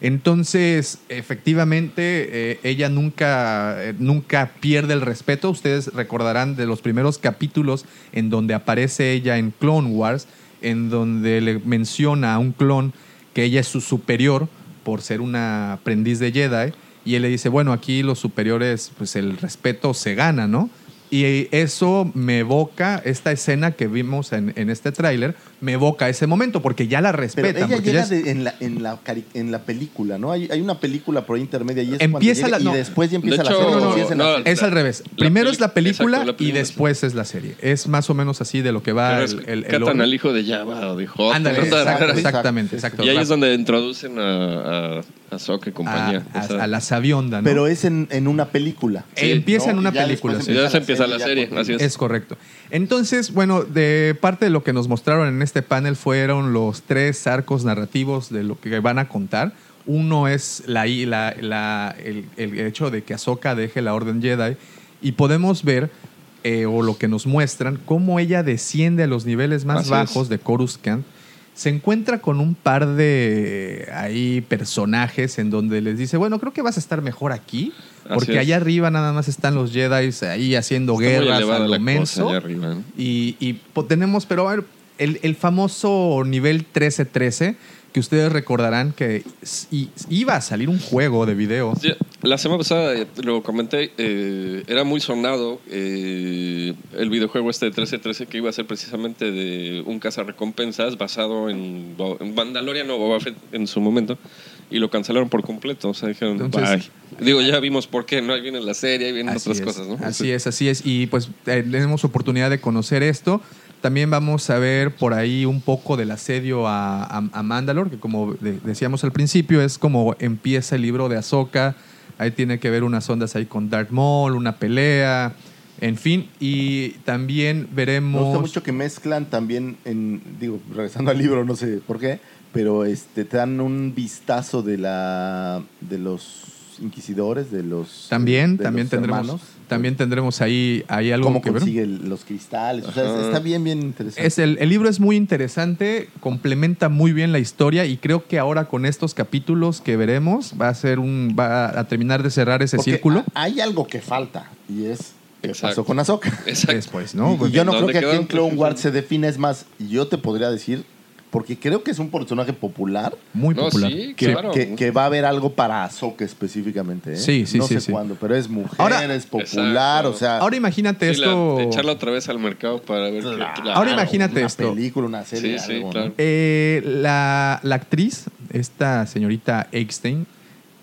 Entonces, efectivamente, eh, ella nunca, eh, nunca pierde el respeto. Ustedes recordarán de los primeros capítulos en donde aparece ella en Clone Wars, en donde le menciona a un clon que ella es su superior por ser una aprendiz de Jedi. Y él le dice, bueno, aquí los superiores, pues el respeto se gana, ¿no? Y eso me evoca, esta escena que vimos en, en este tráiler, me evoca ese momento, porque ya la Pero respetan. ella porque llega ya es- de- en, la, en, la, cari- en la película, ¿no? Hay, hay una película por ahí intermedia y es Empieza cuando llega la- no. y después ya empieza De la serie. No, no, ¿o sí no, es la? Es al revés. La Primero es la película, exacto, la y después es la serie. Es más o menos así de lo que va Pero el, el, el Catan al hijo de Java o de Hot. Ándale, exactamente, exacto. Y ahí es donde introducen a, a, a Sok y compañía. a, a- a la sabionda, ¿no? Pero es en, en una película. Eh, empieza en una Y ya película, sí. ya se empieza la serie, así es. Es correcto. Entonces, bueno, de parte de lo que nos mostraron en este panel fueron los tres arcos narrativos de lo que van a contar. Uno es la, i- la- la- el, el hecho de que Ahsoka deje la Orden Jedi y podemos ver, eh, o lo que nos muestran, cómo ella desciende a los niveles más Así bajos es. de Coruscant. Se encuentra con un par de ahí personajes en donde les dice, bueno, creo que vas a estar mejor aquí Porque allá arriba nada más están los Jedi ahí haciendo Está guerras a lo menso. arriba, ¿no? Y, y, tenemos, pero a ver, el, el famoso nivel 1313, que ustedes recordarán que iba a salir un juego de video. La semana pasada eh, lo comenté, eh, era muy sonado eh, el videojuego este de 1313 que iba a ser precisamente de un cazarrecompensas basado en, en Mandalorian o Boba Fett en su momento y lo cancelaron por completo. O sea, dijeron, Entonces- bye. Digo, ya vimos por qué, ¿no? Ahí viene la serie, ahí vienen otras es, cosas, ¿no? Así es, así es. Y pues eh, tenemos oportunidad de conocer esto. También vamos a ver por ahí un poco del asedio a, a, a Mandalore, que como de- decíamos al principio, es como empieza el libro de Ahsoka. Ahí tiene que ver unas ondas ahí con Darth Maul, una pelea, en fin. Y también Me veremos... gusta mucho que mezclan también, en, digo, regresando al libro, no sé por qué, pero este te dan un vistazo de la de los inquisidores, de los También, de también los tendremos, hermanos, también tendremos ahí, ahí algo cómo que consigue los cristales, o sea, está bien bien interesante. Es el, el libro es muy interesante, complementa muy bien la historia y creo que ahora con estos capítulos que veremos va a ser un va a terminar de cerrar ese Porque círculo. ha- hay algo que falta y es qué Exacto. pasó con Ahsoka. Exacto. Después, ¿no? Y- y yo no creo ¿Dónde que aquí en Clone <laughs> Wars se define, es más, yo te podría decir, porque creo que es un personaje popular, Muy No, popular. sí, que, claro. que- que va a haber algo para Ahsoka específicamente. ¿eh? Sí, sí, no sí, sé sí. cuándo, pero es mujer, Ahora- es popular, Exacto. o sea, Ahora imagínate Sí, la- esto. echarla otra vez al mercado para ver qué- claro, Ahora imagínate una esto. película, una serie, Sí, sí, algo, ¿no? Eh, la, la actriz, esta señorita Eckstein,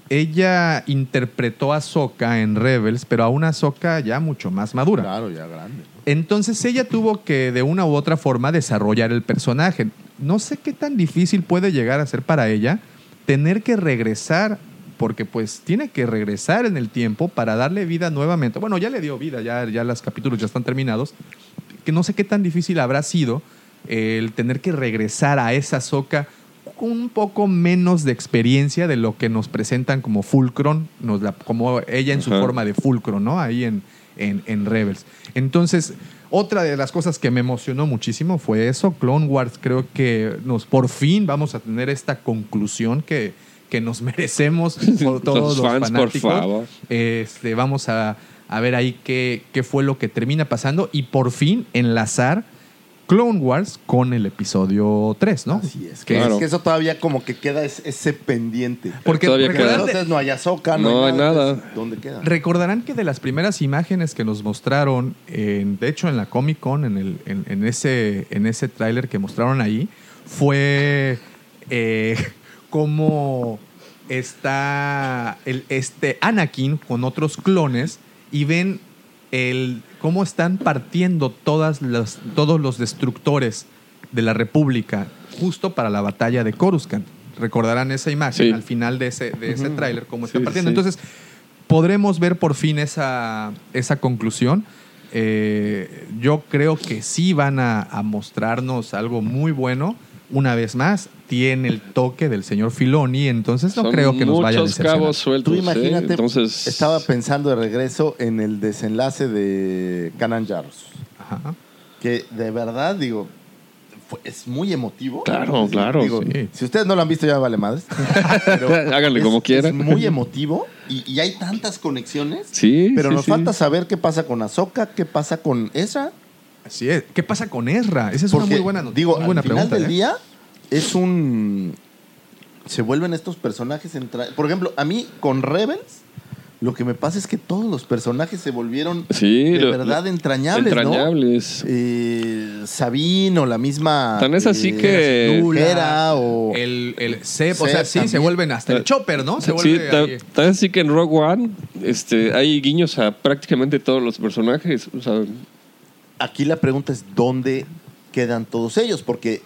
ella interpretó a Ahsoka en Rebels, pero a una Ahsoka ya mucho más madura. Claro, ya grande. Entonces ella tuvo que de una u otra forma desarrollar el personaje. No sé qué tan difícil puede llegar a ser para ella tener que regresar, porque pues tiene que regresar en el tiempo para darle vida nuevamente. Bueno, ya le dio vida, ya, ya los capítulos ya están terminados. Que no sé qué tan difícil habrá sido el tener que regresar a esa soca con un poco menos de experiencia de lo que nos presentan como Fulcron, nos la- como ella en su forma de Fulcron, ¿no? Ahí en, en, en Rebels. Entonces, otra de las cosas que me emocionó muchísimo fue eso. Clone Wars, creo que nos por fin vamos a tener esta conclusión que, que nos <laughs> merecemos <laughs> por todos Los los, fans, por fanáticos. favor. Este, vamos a, a ver ahí qué, qué fue lo que termina pasando y por fin enlazar Clone Wars con el episodio 3, ¿no? Así es. Que Claro. es que eso todavía como que queda es- ese pendiente. Porque Todavía Porque recuerdan- entonces no hay Ahsoka, no, No hay hay nada. ¿Dónde queda? Recordarán que de las primeras imágenes que nos mostraron, en- de hecho en la Comic Con, en, el- en- en ese, en ese tráiler que mostraron ahí, fue eh, <laughs> cómo está el, este Anakin con otros clones y ven el, cómo están partiendo todas las, todos los destructores de la República justo para la batalla de Coruscant. Recordarán esa imagen Sí. al final de ese, de ese tráiler, cómo están Sí, partiendo. sí. Entonces, podremos ver por fin esa, esa conclusión. Eh, yo creo que sí van a, a mostrarnos algo muy bueno. Una vez más, tiene el toque del señor Filoni, entonces no Son creo que nos vaya a muchos cabos sueltos. Tú imagínate, ¿eh? Entonces, estaba pensando de regreso en el desenlace de Canan Jarros. Ajá. Que de verdad, digo, fue- es muy emotivo. Claro, claro, Digo, sí. Si ustedes no lo han visto, ya vale madres. <laughs> Pero Háganle es- como quieran. Es muy emotivo y, y hay tantas conexiones. Sí, Pero sí, nos sí. falta saber qué pasa con Ahsoka, qué pasa con Ezra. Así es. ¿Qué pasa con Ezra? Esa es una muy buena noticia. digo, muy buena al final pregunta. del ¿eh? día es un... Se vuelven estos personajes... entra- Por ejemplo, a mí con Rebels, lo que me pasa es que todos los personajes se volvieron Sí, de lo- verdad entrañables, ¿no? entrañables. Eh, Sabine o la misma... Tan es así eh, que- Hera o... El, el Seb, o sea, sí, se vuelven hasta el chopper, ¿no? Se Sí, tan así que en Rogue One este, hay guiños a prácticamente todos los personajes. O sea, Aquí la pregunta es dónde quedan todos ellos, porque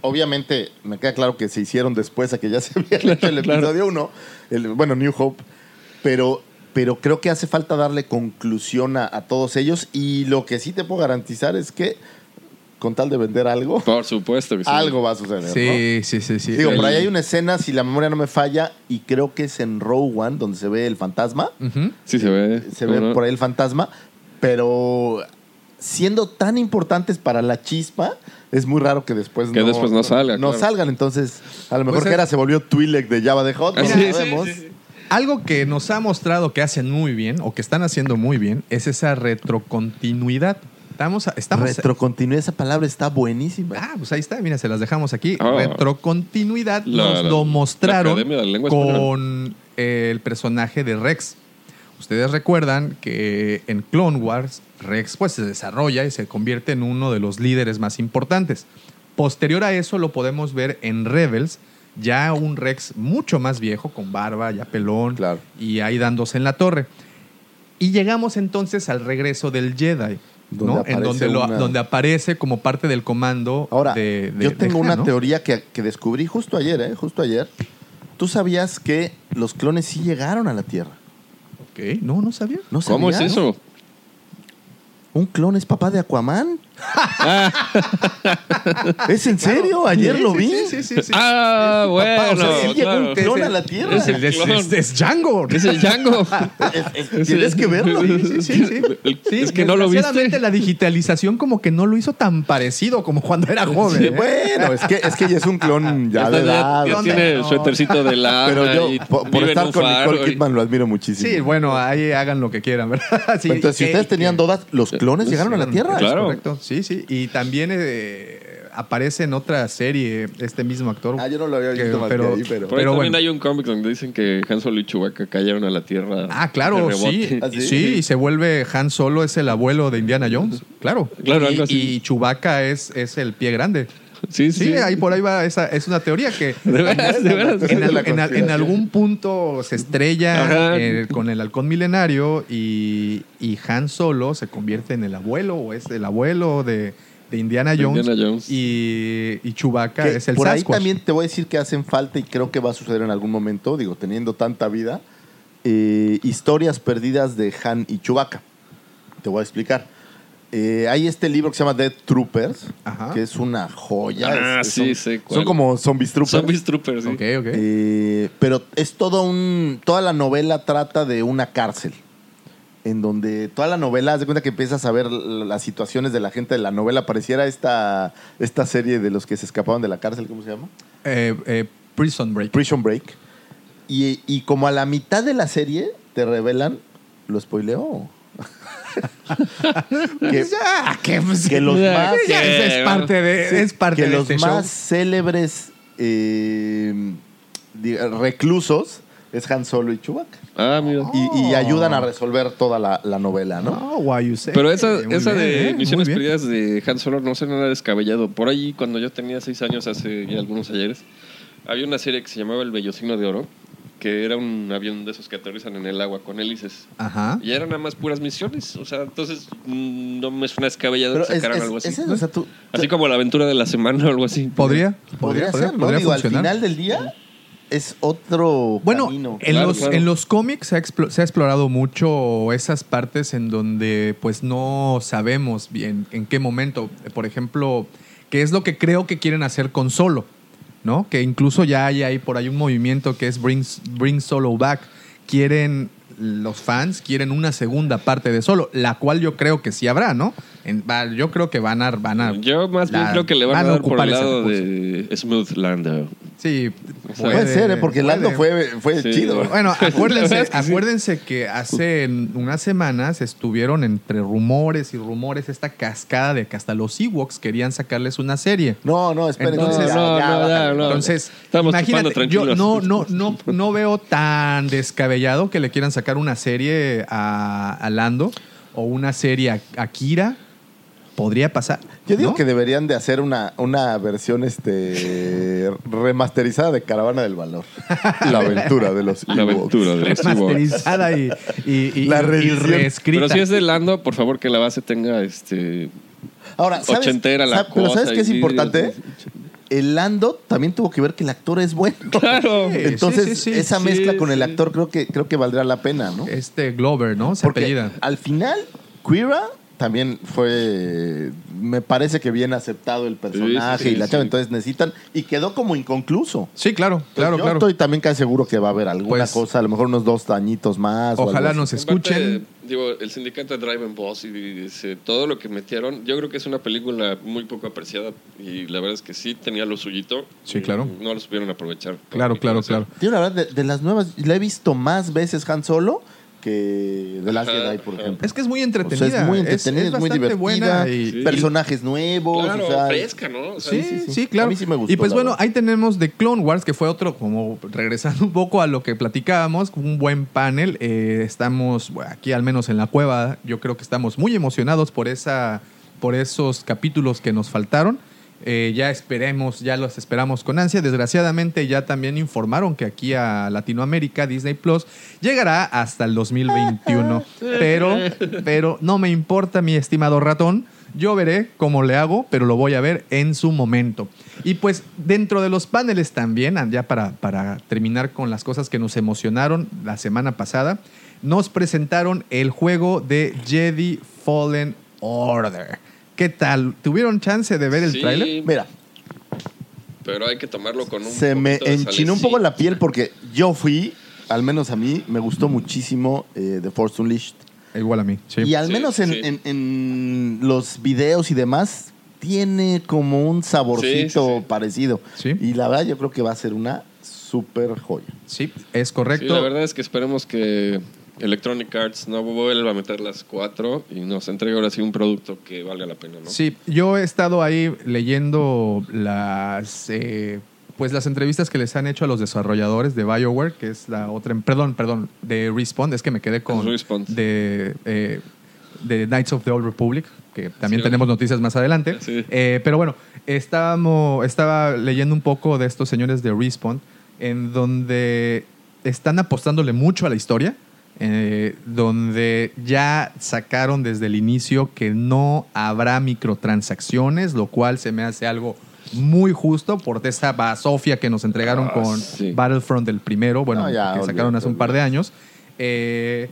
obviamente me queda claro que se hicieron después a que ya <laughs> se había hecho el episodio 1, el, bueno, New Hope, pero, pero creo que hace falta darle conclusión a, a todos ellos y lo que sí te puedo garantizar es que con tal de vender algo, por supuesto que sí. algo va a suceder. ¿no? Sí, sí, sí, sí. Digo, El- por ahí hay una escena, si la memoria no me falla, y creo que es en Row One, donde se ve el fantasma. Sí se ve. se ve ¿no? por ahí el fantasma, pero siendo tan importantes para la chispa, es muy raro que después Que no, después no salga, No claro. salgan, entonces a lo mejor Pues es- Hera se volvió Twi'lek de Java de Hot, no lo sí, sí, sabemos. sí, sí. Algo que nos ha mostrado que hacen muy bien o que están haciendo muy bien es esa retrocontinuidad. Estamos, estamos Retrocontinuidad, esa palabra está buenísima. Ah, pues ahí está, mira, se las dejamos aquí. Ah. Retrocontinuidad La- nos la- lo mostraron con eh, el personaje de Rex. Ustedes recuerdan que en Clone Wars Rex pues se desarrolla y se convierte en uno de los líderes más importantes. Posterior a eso lo podemos ver en Rebels, ya un Rex mucho más viejo, con barba, ya pelón, Claro. y ahí dándose en la torre. Y llegamos entonces al regreso del Jedi, Donde ¿no? en donde, lo- una- donde aparece como parte del comando Ahora, de, de- yo de tengo Han, una ¿no? teoría que, que descubrí justo ayer, ¿eh? Justo ayer. ¿Tú sabías que los clones sí llegaron a la Tierra? Ok, no, no sabía. ¿No ¿Cómo es eso? ¿Un clon es papá de Aquaman? <laughs> ¿Es en serio? Ayer Sí, lo vi. Sí, sí, sí. sí. Ah, bueno. o sea, sí llegó un clon a la Tierra. Es el Es, clon. es- es Django. Es el Django. <laughs> Es- es- Tienes que verlo. Sí, sí, sí, es que no lo viste. la digitalización como que no lo hizo tan parecido como cuando era joven. Sí, ¿eh? bueno, es que, es que ya es un clon <laughs> ya de edad. ya tiene No. suétercito de lana. Pero yo, y por, estar con Nicole Kidman, lo admiro muchísimo. Sí, bueno, ahí hagan lo que quieran, ¿verdad? Sí, Entonces, si que- ustedes tenían que- dudas, ¿los clones llegaron a la Tierra? Claro. correcto, sí, sí. Y también eh, aparece en otra serie este mismo actor. Ah, yo no lo había visto Que- más pero- que ahí, pero... Por ahí Pero también bueno. hay un cómic donde dicen que Han Solo y Chewbacca cayeron a la Tierra. Ah, claro, sí. <laughs> ¿Ah, sí? sí. y se vuelve Han Solo, es el abuelo de Indiana Jones. Claro. Claro, y, algo así. Y Chewbacca es, es el pie grande. Sí, sí. Sí, ahí por ahí va, esa es una teoría que <laughs> De veras, de veras. en, al- la en al- en conspiración. algún punto se estrella eh, con el halcón milenario y, y Han Solo se convierte en el abuelo o es el abuelo de, de Indiana Jones, Indiana Jones. Y, y Chewbacca que es el por ahí Sasquatch. también te voy a decir que hacen falta y creo que va a suceder en algún momento, digo, teniendo tanta vida, eh, historias perdidas de Han y Chewbacca. Te voy a explicar. Eh, hay este libro que se llama Dead Troopers, Ajá. que es una joya. Ah, Es- sí, son, sé cuál. son como zombies troopers. Zombies Troopers, sí. Ok, ok. Eh, pero es todo un. Toda la novela trata de una cárcel. En donde toda la novela, haz de cuenta que empiezas a ver las situaciones de la gente de la novela. Pareciera esta, esta serie de los que se escapaban de la cárcel, ¿cómo se llama? Eh, eh, Prison Break. Prison Break. Y, y como a la mitad de la serie te revelan, lo spoileo. Que, Ya, que, pues, que los Ya, más, es, es parte de, sí, es parte que de los este más show. célebres eh, reclusos es Han Solo y Chewbacca. Ah, mira. Y, y ayudan a resolver toda la, la novela, ¿no? Oh, why you say. Pero esa, esa bien, de eh, Misiones. Perdidas de Han Solo no sé nada descabellado. Por ahí, cuando yo tenía seis años, hace algunos ayeres, había una serie que se llamaba El Bellocino de Oro, que era un avión de esos que aterrizan en el agua con hélices. Ajá. Y eran nada más puras misiones. O sea, entonces mm, no me suena descabellado que sacaran es- algo así. es eso, o sea, tú- Así como la aventura de la semana o algo así. ¿Podría? podría, ser, ¿no? podría Digo, al final del día es otro Bueno, camino. en, Claro, los, claro. en los cómics se ha, explo- se ha explorado mucho esas partes en donde pues no sabemos bien en qué momento. Por ejemplo, qué es lo que creo que quieren hacer con Solo, ¿no? Que incluso ya hay ahí por ahí un movimiento que es Bring, Bring Solo Back. Quieren, los fans quieren una segunda parte de Solo, la cual yo creo que sí habrá, ¿no? En- va- yo creo que van a... Van a Yo más bien creo que le van, a dar por ocupar el lado recurso. de Smooth Lando. Sí, Puede, ser, ¿eh? porque Lando fue, fue Sí. chido. Bueno, <laughs> acuérdense, acuérdense que hace unas semanas estuvieron entre rumores y rumores esta cascada de que hasta los Ewoks querían sacarles una serie. No, no, esperen. Entonces- no, ya, no, no. Entonces, Estamos imagínate, yo tranquilos. no, no, no, no veo tan descabellado que le quieran sacar una serie a, a Lando o una serie a, a Kira. Podría pasar. Yo digo ¿no? que deberían de hacer una, una versión este remasterizada de Caravana del Valor. <laughs> La aventura de los La aventura de los. Remasterizada y, y, y- La y reescrita. Pero si es de Lando, por favor que la base tenga este Ahora, ¿sabes, ochentera la sab- pero cosa ¿sabes qué es importante? El Lando también tuvo que ver que el actor es bueno. <laughs> Claro. Sí, Entonces, sí, sí, esa sí, mezcla con el actor creo que, creo que valdrá la pena, ¿no? Este Glover, ¿no? Se Porque apellida. al final, Quira también fue, me parece que bien aceptado el personaje Sí, sí, y la sí. chava, entonces necesitan, y quedó como inconcluso. Sí, claro, Entonces, claro, yo claro. estoy también casi seguro que va a haber alguna Pues- cosa, a lo mejor unos dos añitos más. o Ojalá algo nos escuchen. digo, el sindicato de Drive and Boss y ese, todo lo que metieron, yo creo que es una película muy poco apreciada y la verdad es que sí tenía lo suyito. Sí, claro. No lo supieron aprovechar. Claro, claro, claro. Tío, la verdad, de, de las nuevas, la he visto más veces Han Solo que The Last Ajá, Jedi, por ejemplo. Es que es muy O entretenida. sea, es muy entretenida, es, muy divertida. buena y- Sí. Personajes nuevos. Claro, o sea, fresca, ¿no? O sea, Sí, sí, sí, sí. claro. A mí sí me gustó, y pues bueno, verdad. ahí tenemos The Clone Wars, que fue otro, como regresando un poco a lo que platicábamos, un buen panel. Eh, estamos bueno, aquí, al menos en la cueva, yo creo que estamos muy emocionados por, esa, por esos capítulos que nos faltaron. Eh, ya esperemos, ya los esperamos con ansia. Desgraciadamente ya también informaron que aquí a Latinoamérica Disney Plus llegará hasta el 2021. <laughs> pero, pero no me importa, mi estimado ratón. Yo veré cómo le hago, pero lo voy a ver en su momento. Y pues dentro de los paneles también, ya para, para terminar con las cosas que nos emocionaron la semana pasada, nos presentaron el juego de Jedi Fallen Order. ¿Qué tal? ¿Tuvieron chance de ver el Sí, tráiler? Mira, Pero hay que tomarlo con un se me enchinó un poco la piel porque yo fui, al menos a mí, me gustó muchísimo eh, The Force Unleashed. Igual a mí, sí. Y al Sí, menos en, sí. en- en los videos y demás, tiene como un saborcito Sí, sí, sí. parecido. Sí. Y la verdad, yo creo que va a ser una super joya. Sí, es Sí, correcto. la verdad es que esperemos que Electronic Arts no vuelva a meter las cuatro y nos entregue ahora sí un producto que valga la pena, ¿no? Sí, yo he estado ahí leyendo las eh, pues las entrevistas que les han hecho a los desarrolladores de BioWare, que es la otra, em- perdón, perdón, de Respawn, es que me quedé con de eh, de Knights of the Old Republic, que también Sí. tenemos noticias más adelante. Sí. Eh, pero bueno, estábamos, estaba leyendo un poco de estos señores de Respawn, en donde están apostándole mucho a la historia, eh, donde ya sacaron desde el inicio que no habrá microtransacciones, lo cual se me hace algo muy justo por esa basofia que nos entregaron Ah, con sí. Battlefront del primero, bueno, No, ya, que sacaron hace un par de años. Eh,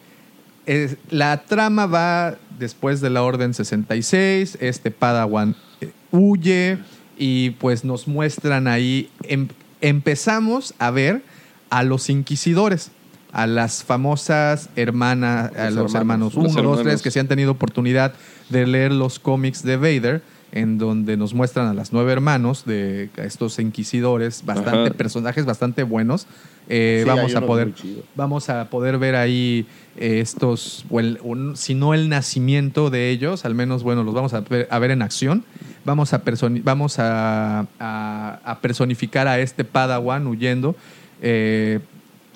es- la trama va después de la Orden 66, este Padawan eh, huye y pues nos muestran ahí, em- empezamos a ver a los inquisidores, a las famosas hermanas, a Los los hermanos. hermanos 1, Los 2, 3, hermanos. que se han tenido oportunidad de leer los cómics de Vader, en donde nos muestran a las nueve hermanos de estos inquisidores, bastante Ajá. personajes bastante buenos. Eh, Sí, vamos a poder vamos a poder ver ahí eh, estos, o el- un- si no el nacimiento de ellos, al menos, bueno, los vamos a ver, a ver en acción. Vamos, a, vamos a, a- a personificar a este Padawan huyendo. Eh,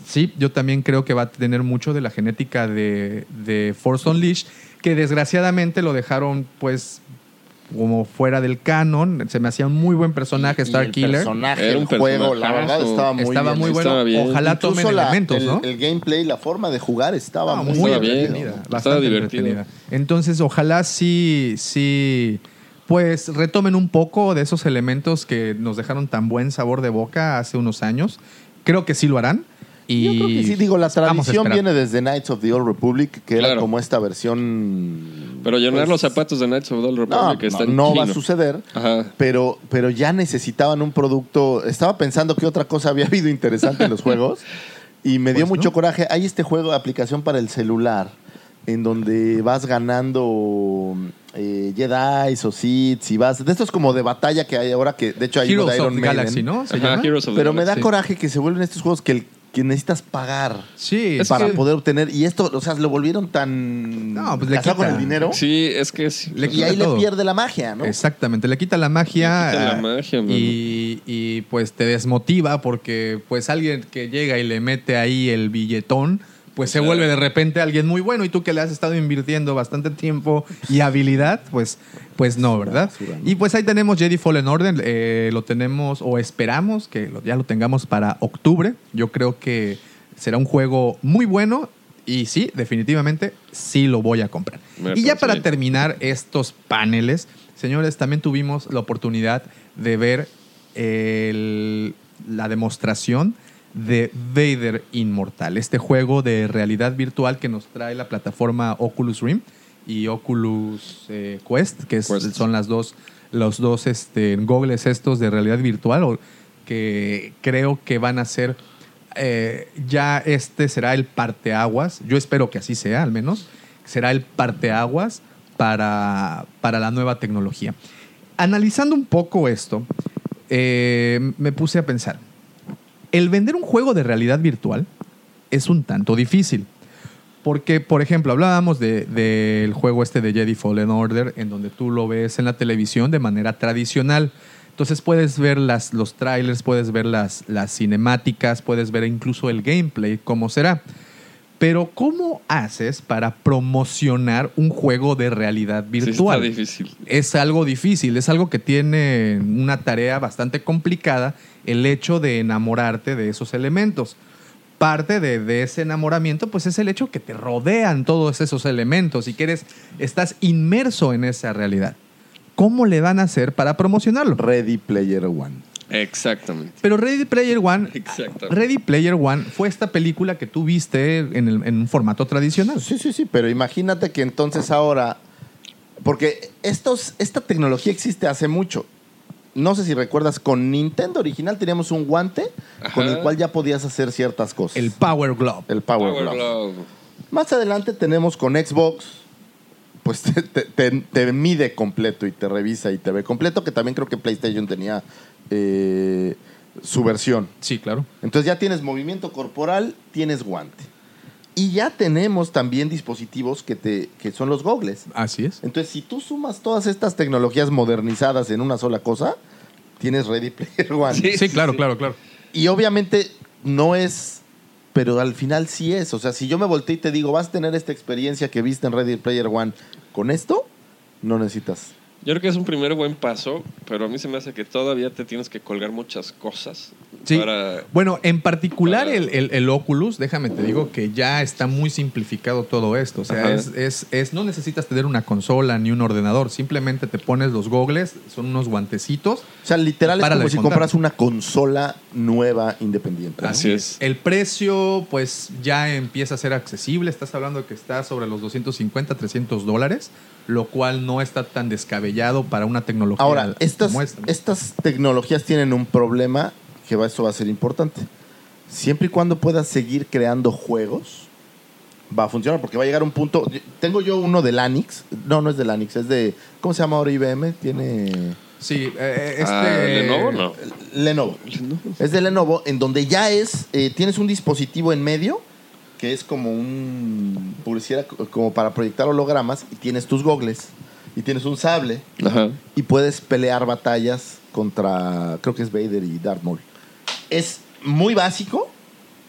sí, yo también creo que va a tener mucho de la genética de, de Force Unleashed, que desgraciadamente lo dejaron, pues, como fuera del canon. Se me hacía un muy buen personaje, Y Star el Killer. personaje, Era un el juego, la verdad estaba muy Estaba bien. muy bueno. Estaba bien. Ojalá Incluso tomen la- elementos, el, ¿no? el gameplay, la forma de jugar estaba No, muy, muy Estaba bien. entretenida, Estaba bastante divertido. entretenida. Entonces, ojalá sí, sí, pues retomen un poco de esos elementos que nos dejaron tan buen sabor de boca hace unos años. Creo que sí lo harán. Y Yo creo que sí, digo, la tradición viene desde Knights of the Old Republic, que era como esta versión... Pero llenar pues, los zapatos de Knights of the Old No, Republic no, está no va a suceder, Ajá. pero, pero ya necesitaban un producto. Estaba pensando que otra cosa había habido interesante en los juegos y me dio Pues, mucho ¿no? coraje. Hay este juego, aplicación para el celular, en donde vas ganando eh, Jedi o Sith y vas... De estos como de batalla que hay ahora, que de hecho hay Heroes de of Iron the Maiden. Galaxy, ¿no? ¿Se Ajá, llama? Heroes of the Pero me da coraje que se vuelven estos juegos que, el- que necesitas pagar Sí, Es para que- poder obtener. Y esto, o sea, lo volvieron tan No, pues le casado con quita. el dinero. Sí, es que sí. Le y ahí todo. le pierde la magia, ¿no? Exactamente, le quita la magia. Le quita la magia, y, y, pues te desmotiva porque pues alguien que llega y le mete ahí el billetón, pues se vuelve de repente alguien muy bueno y tú que le has estado invirtiendo bastante tiempo y <laughs> habilidad, pues, pues no, ¿verdad? Y pues ahí tenemos Jedi Fallen Order, eh, lo tenemos o esperamos que lo- ya lo tengamos para octubre. Yo creo que será un juego muy bueno y sí, definitivamente sí lo voy a comprar. Me y ya para bien. terminar estos paneles, señores, también tuvimos la oportunidad de ver el- la demostración de Vader Inmortal, este juego de realidad virtual que nos trae la plataforma Oculus Rim y Oculus eh, Quest, que es- Quest. son las dos, los dos este, gogles estos de realidad virtual, o- que creo que van a ser, eh, ya este será el parteaguas, yo espero que así sea al menos, será el parteaguas para, para la nueva tecnología. Analizando un poco esto, eh, me puse a pensar, el vender un juego de realidad virtual es un tanto difícil. Porque, por ejemplo, hablábamos de- del juego este de Jedi Fallen Order, en donde tú lo ves en la televisión de manera tradicional. Entonces puedes ver los trailers, puedes ver las cinemáticas, puedes ver incluso el gameplay, cómo será. Pero ¿cómo haces para promocionar un juego de realidad Sí, virtual? está difícil. es algo difícil, es algo que tiene una tarea bastante complicada el hecho de enamorarte de esos elementos. Parte de, de ese enamoramiento, pues es el hecho que te rodean todos esos elementos y que eres, estás inmerso en esa realidad. ¿Cómo le van a hacer para promocionarlo? Ready Player One. Exactamente. Pero Ready Player One, Exacto. Ready Player One fue esta película que tú viste en, el- en un formato tradicional. Sí, sí, sí, pero imagínate que entonces ahora, porque estos, esta tecnología existe hace mucho. No sé si recuerdas, con Nintendo original teníamos un guante Ajá. con el cual ya podías hacer ciertas cosas. El Power Glove. El Power, Power Glove. Glove. Más adelante tenemos con Xbox, pues te, <laughs> te- te- te mide completo y te revisa y te ve completo, que también creo que PlayStation tenía eh, su versión. Sí, claro. Entonces ya tienes movimiento corporal, tienes guante. Y ya tenemos también dispositivos que, te, que son los gogles. Así es. Entonces, si tú sumas todas estas tecnologías modernizadas en una sola cosa, tienes Ready Player One. Sí. Sí, claro, claro, claro. Y obviamente no es, pero al final sí es. O sea, si yo me volteé y te digo, vas a tener esta experiencia que viste en Ready Player One con esto, no necesitas. Yo creo que es un primer buen paso, pero a mí se me hace que todavía te tienes que colgar muchas cosas Sí. para... Bueno, en particular para- el, el- el Oculus, déjame te digo que ya está muy simplificado todo esto. O sea, es, es- es- no necesitas tener una consola ni un ordenador. Simplemente te pones los gogles, son unos guantecitos. O sea, literal es como de si contar. compras una consola nueva independiente. ¿no? Así es. El precio, pues ya empieza a ser accesible. Estás hablando que está sobre los 250, 300 dólares, lo cual no está tan descabellado para una tecnología Ahora, estas, como esta. estas tecnologías tienen un problema que va, esto va a ser importante. Siempre y cuando puedas seguir creando juegos, va a funcionar, porque va a llegar un punto. Tengo yo uno de Lanix. No, no es de Lanix, es de. ¿Cómo se llama ahora IBM? Tiene. Sí, eh, este... Ah, Lenovo, no. Lenovo. Es de Lenovo, en donde ya es. eh, tienes un dispositivo en medio que es como un. Pareciera como para proyectar hologramas, y tienes tus gogles, y tienes un sable Ajá. y puedes pelear batallas contra, creo que es Vader y Darth Maul. Es muy básico,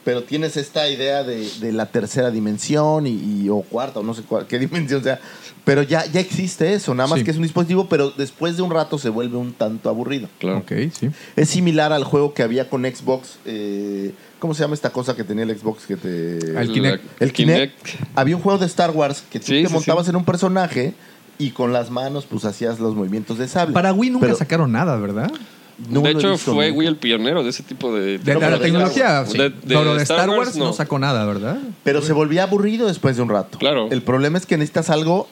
pero tienes esta idea de, de la tercera dimensión y, y- o cuarta, o no sé cuál, qué <laughs> dimensión sea. Pero ya, ya existe eso, nada más Sí. que es un dispositivo, pero después de un rato se vuelve un tanto aburrido. Claro. Ok, sí. Es similar al juego que había con Xbox. eh, ¿Cómo se llama esta cosa que tenía el Xbox que te... El Kinect. El Kinect. Había un juego de Star Wars que tú Sí, te sí, montabas sí. en un personaje y con las manos pues hacías los movimientos de sable. Para Wii nunca Pero sacaron nada, ¿verdad? No de hecho, visto fue nunca. Wii el pionero de ese tipo de... De, la tecnología, sí. De- de Pero de Star Star Wars, Wars, no. no. sacó nada, ¿verdad? Pero se volvía aburrido después de un rato. Claro. El problema es que necesitas algo,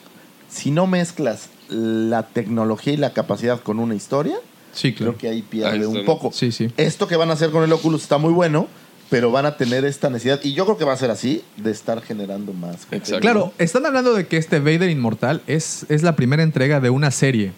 si no mezclas la tecnología y la capacidad con una historia, Sí, claro. creo que ahí pierde un poco. Sí, sí. Esto que van a hacer con el Oculus está muy bueno, pero van a tener esta necesidad, y yo creo que va a ser así, de estar generando más. contenido. Claro, están hablando de que este Vader Inmortal es, es la primera entrega de una serie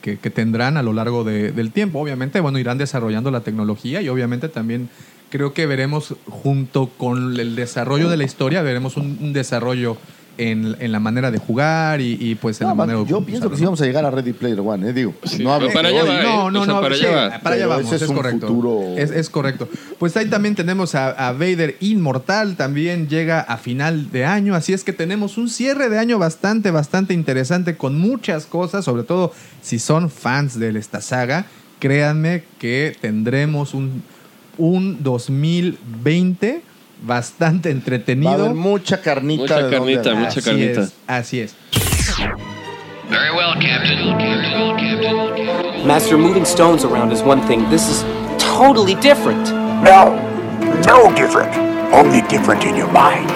que, tendrán a lo largo de- del tiempo. Obviamente, bueno, irán desarrollando la tecnología y obviamente también creo que veremos junto con el desarrollo de la historia, veremos un desarrollo en, en la manera de jugar y, y, pues en No, la man, manera de yo usarlo, pienso que sí vamos a llegar a Ready Player One, ¿eh? Digo, Sí, no hablo pero para de allá hoy. va, ¿eh? No, no, O sea, no, para sí, allá para vamos, es, correcto. futuro- Es, es correcto. Pues ahí también tenemos a, a Vader Inmortal, también llega a final de año, así es que tenemos un cierre de año bastante, bastante interesante con muchas cosas, sobre todo si son fans de esta saga, créanme que tendremos un, un 2020 bastante Va a entretenido. haber mucha carnita. Mucha de carnita, agarrar. mucha así carnita. es, así es. Very well, Captain. Master, moving stones around is one thing. This is totally different. No, no different. Only different in your mind.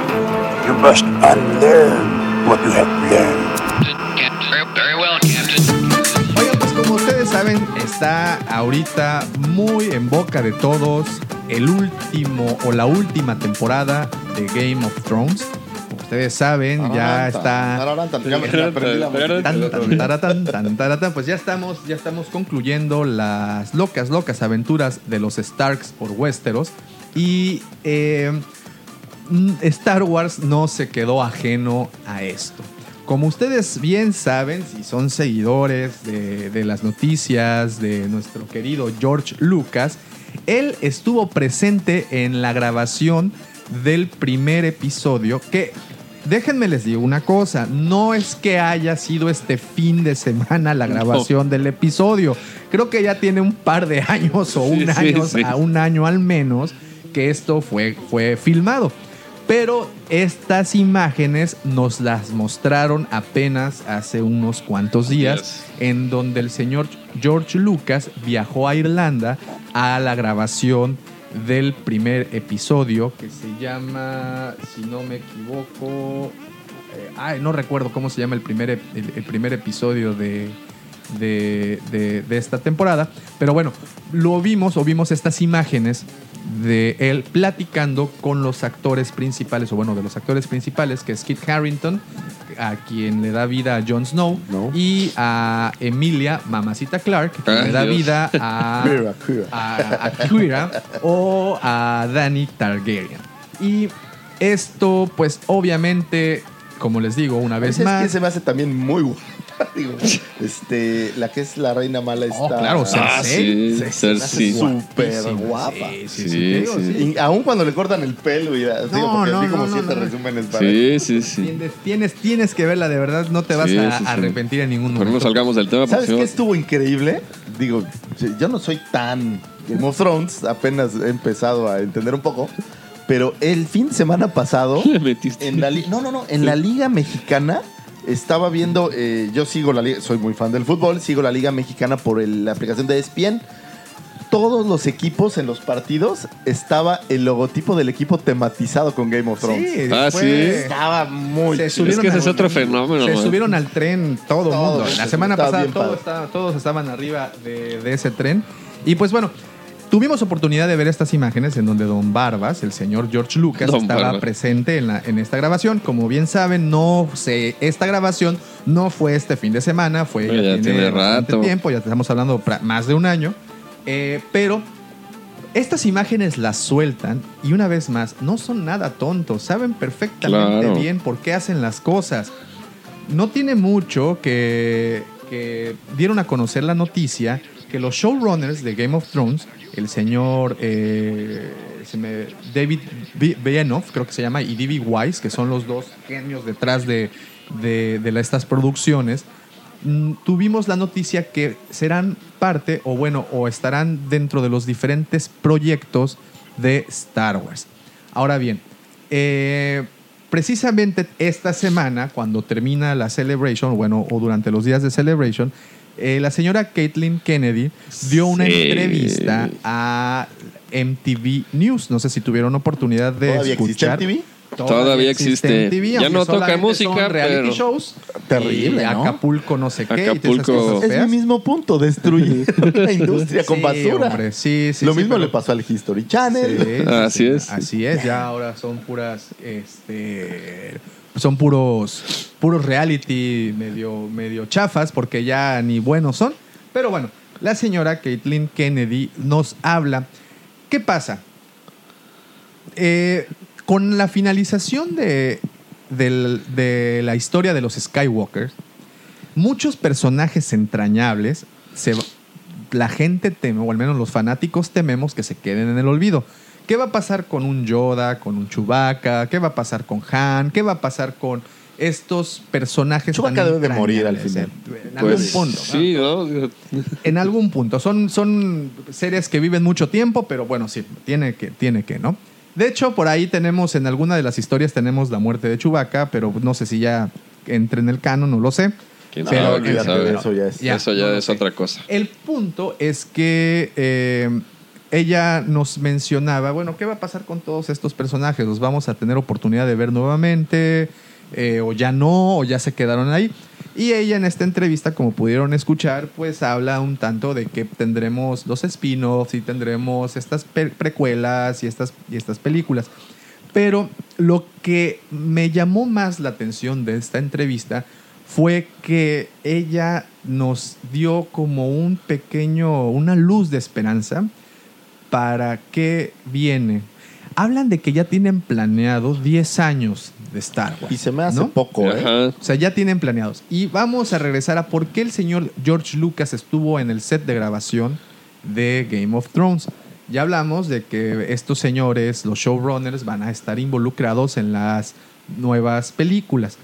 You must unlearn what you have learned. Está ahorita muy en boca de todos el último o la última temporada de Game of Thrones. Como ustedes saben, ya está... Pues ya estamos, ya estamos concluyendo las locas, locas aventuras de los Starks por Westeros. Y eh, mm, Star Wars no se quedó ajeno a esto. Como ustedes bien saben, si son seguidores de, de las noticias de nuestro querido George Lucas, él estuvo presente en la grabación del primer episodio que Déjenme les digo una cosa, no es que haya sido este fin de semana la grabación del episodio. Creo que ya tiene un par de <laughs> años o un Sí, sí, año, sí. a un año al menos que esto fue, fue filmado. Pero estas imágenes nos las mostraron apenas hace unos cuantos días, en donde el señor George Lucas viajó a Irlanda a la grabación del primer episodio que se llama, si no me equivoco, eh, ay, no recuerdo cómo se llama el primer, el primer episodio de, de, de- de esta temporada. Pero bueno, lo vimos o vimos estas imágenes de él platicando con los actores principales, o bueno, de los actores principales, que es Kit Harrington, a quien le da vida a Jon Snow, y a Emilia Mamacita Clark, que Ay, le da Dios. vida a, <laughs> Kira, Kira. a, a Kira o a Dany Targaryen. Y esto, pues obviamente, como les digo, una vez ¿Sabes más. se me hace también muy? <laughs> Digo, este, la que es la reina mala está. Oh, claro, Ah, sí, Cersei. Súper guapa. sí, sí. Y aún cuando le cortan el pelo y digo, No, porque no, vi como no, siete resúmenes para Sí, sí, sí. Tienes, tienes, tienes que verla, de verdad, no te vas Sí, a sí, sí. arrepentir en ningún Pero no momento. salgamos del tema ¿Sabes qué estuvo increíble? Digo, yo no soy tan Game of Thrones, apenas he empezado a entender un poco, pero el fin de semana pasado <laughs> le metiste. en la no, no, no, en la liga mexicana estaba viendo, eh, yo sigo la liga, soy muy fan del fútbol, sigo la liga mexicana por el- la aplicación de ESPN. Todos los equipos en los partidos estaba el logotipo del equipo tematizado con Game of Thrones. Sí, Ah, sí. Estaba muy Se chido. subieron Es que ese al- es otro fenómeno, Se man. subieron al tren todo el Todos, mundo. La semana estaba pasada bien todo padre. estaba- todos estaban arriba de, de ese tren. Y pues bueno, tuvimos oportunidad de ver estas imágenes en donde Don Barbas, el señor George Lucas, Don estaba Barbas. presente en, la, en esta grabación. Como bien saben, no se, esta grabación no fue este fin de semana, fue ya tiene rato. tiempo, ya estamos hablando más de un año. Eh, pero estas imágenes las sueltan y una vez más, no son nada tontos, saben perfectamente Claro. bien por qué hacen las cosas. No tiene mucho que, que dieron a conocer la noticia que los showrunners de Game of Thrones, el señor eh, David Benioff, creo que se llama, y D.B. Wise, que son los dos genios detrás de, estas producciones, mm, tuvimos la noticia que serán parte, o bueno, o estarán dentro de los diferentes proyectos de Star Wars. Ahora bien, eh, precisamente esta semana, cuando termina la Celebration, bueno, o durante los días de Celebration, eh, la señora Caitlin Kennedy dio una Sí. entrevista a MTV News. No sé si tuvieron oportunidad de ¿Todavía existe escuchar. MTV? Todavía existe. MTV, Ya no toca música, son reality pero- shows. Terrible. Acapulco no sé qué. Acapulco. Es mi mismo punto, destruir <laughs> la industria con Sí, basura. hombre, sí, sí, Lo sí, mismo pero- le pasó al History Channel. Sí, sí, Así sí. es. Así es, ya ahora son puras, este, son puros, puros reality medio, medio chafas porque ya ni buenos son. Pero bueno, la señora Caitlin Kennedy nos habla. ¿Qué pasa? Eh, con la finalización de, del- de la historia de los Skywalkers, muchos personajes entrañables, se, la gente teme, o al menos los fanáticos tememos que se queden en el olvido. ¿Qué va a pasar con un Yoda, con un Chewbacca? ¿Qué va a pasar con Han? ¿Qué va a pasar con estos personajes Chewbacca tan debe de morir al final. En algún Pues punto. sí, ¿no? En algún punto. Son, son seres que viven mucho tiempo, pero bueno, sí, tiene que, tiene que, ¿no? De hecho, por ahí tenemos, en alguna de las historias tenemos la muerte de Chewbacca, pero no sé si ya entre en el canon, no lo sé. ¿Quién Pero- sabe? Eso, ya es- Eso ya no es otra cosa. El punto es que eh, ella nos mencionaba, bueno, ¿qué va a pasar con todos estos personajes? ¿Los vamos a tener oportunidad de ver nuevamente? Eh, ¿O ya no? ¿O ya se quedaron ahí? Y ella en esta entrevista, como pudieron escuchar, pues habla un tanto de que tendremos los spin-offs y tendremos estas precuelas y estas, y estas películas. Pero lo que me llamó más la atención de esta entrevista fue que ella nos dio como un pequeño, una luz de esperanza para qué viene. Hablan de que ya tienen planeado 10 años de Star Wars. Y se me hace ¿no? poco, ¿eh? Ajá. O sea, ya tienen planeados. Y vamos a regresar a por qué el señor George Lucas estuvo en el set de grabación de Game of Thrones. Ya hablamos de que estos señores, los showrunners, van a estar involucrados en las nuevas películas.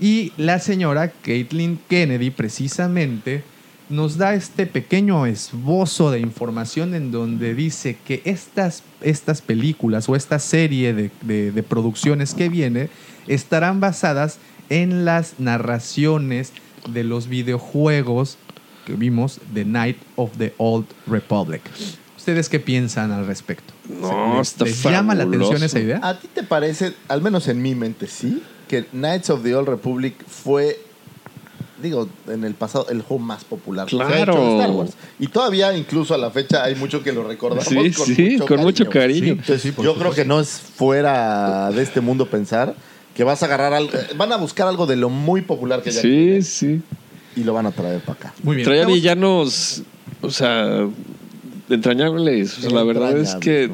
Y la señora Caitlin Kennedy, precisamente, nos da este pequeño esbozo de información en donde dice que estas, estas películas o esta serie de, de- de producciones que viene estarán basadas en las narraciones de los videojuegos que vimos de Night of the Old Republic. ¿Ustedes qué piensan al respecto? No, ¿Les- está ¿Les llama la atención esa idea? ¿A ti te parece, al menos en mi mente, sí, que Knights of the Old Republic fue, digo, en el pasado, el juego más popular que se ha Claro. hecho de Star Wars? Y todavía, incluso a la fecha, hay mucho que lo recordamos. Sí, con sí, mucho con mucho cariño. Entonces, por yo creo que no es fuera de este mundo pensar que vas a agarrar algo, van a buscar algo de lo muy popular que ya Sí, sí. y lo van a traer para acá. Muy bien. Vamos- villanos, o sea, entrañables. O sea, la verdad es que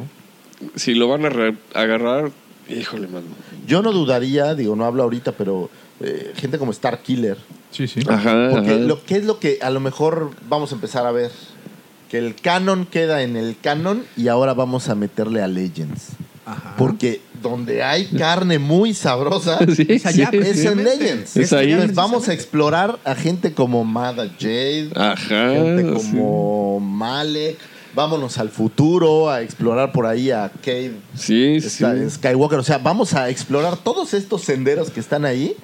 si lo van a re- agarrar, híjole, mano. Yo no dudaría, digo, no hablo ahorita, pero eh, gente como Star Killer, Sí, sí. Ajá, Porque ajá. lo que es lo que a lo mejor vamos a empezar a ver. Que el canon queda en el canon y ahora vamos a meterle a Legends. Ajá. Porque donde hay carne muy sabrosa <laughs> Sí, Es allá, sí. es en. Legends. Es ahí. Entonces vamos a explorar a gente como Mada Jade, Ajá. gente sí. como Malek. Vámonos al futuro a explorar por ahí a Cave Sí, sí. Sky- Skywalker. O sea, vamos a explorar todos estos senderos que están ahí.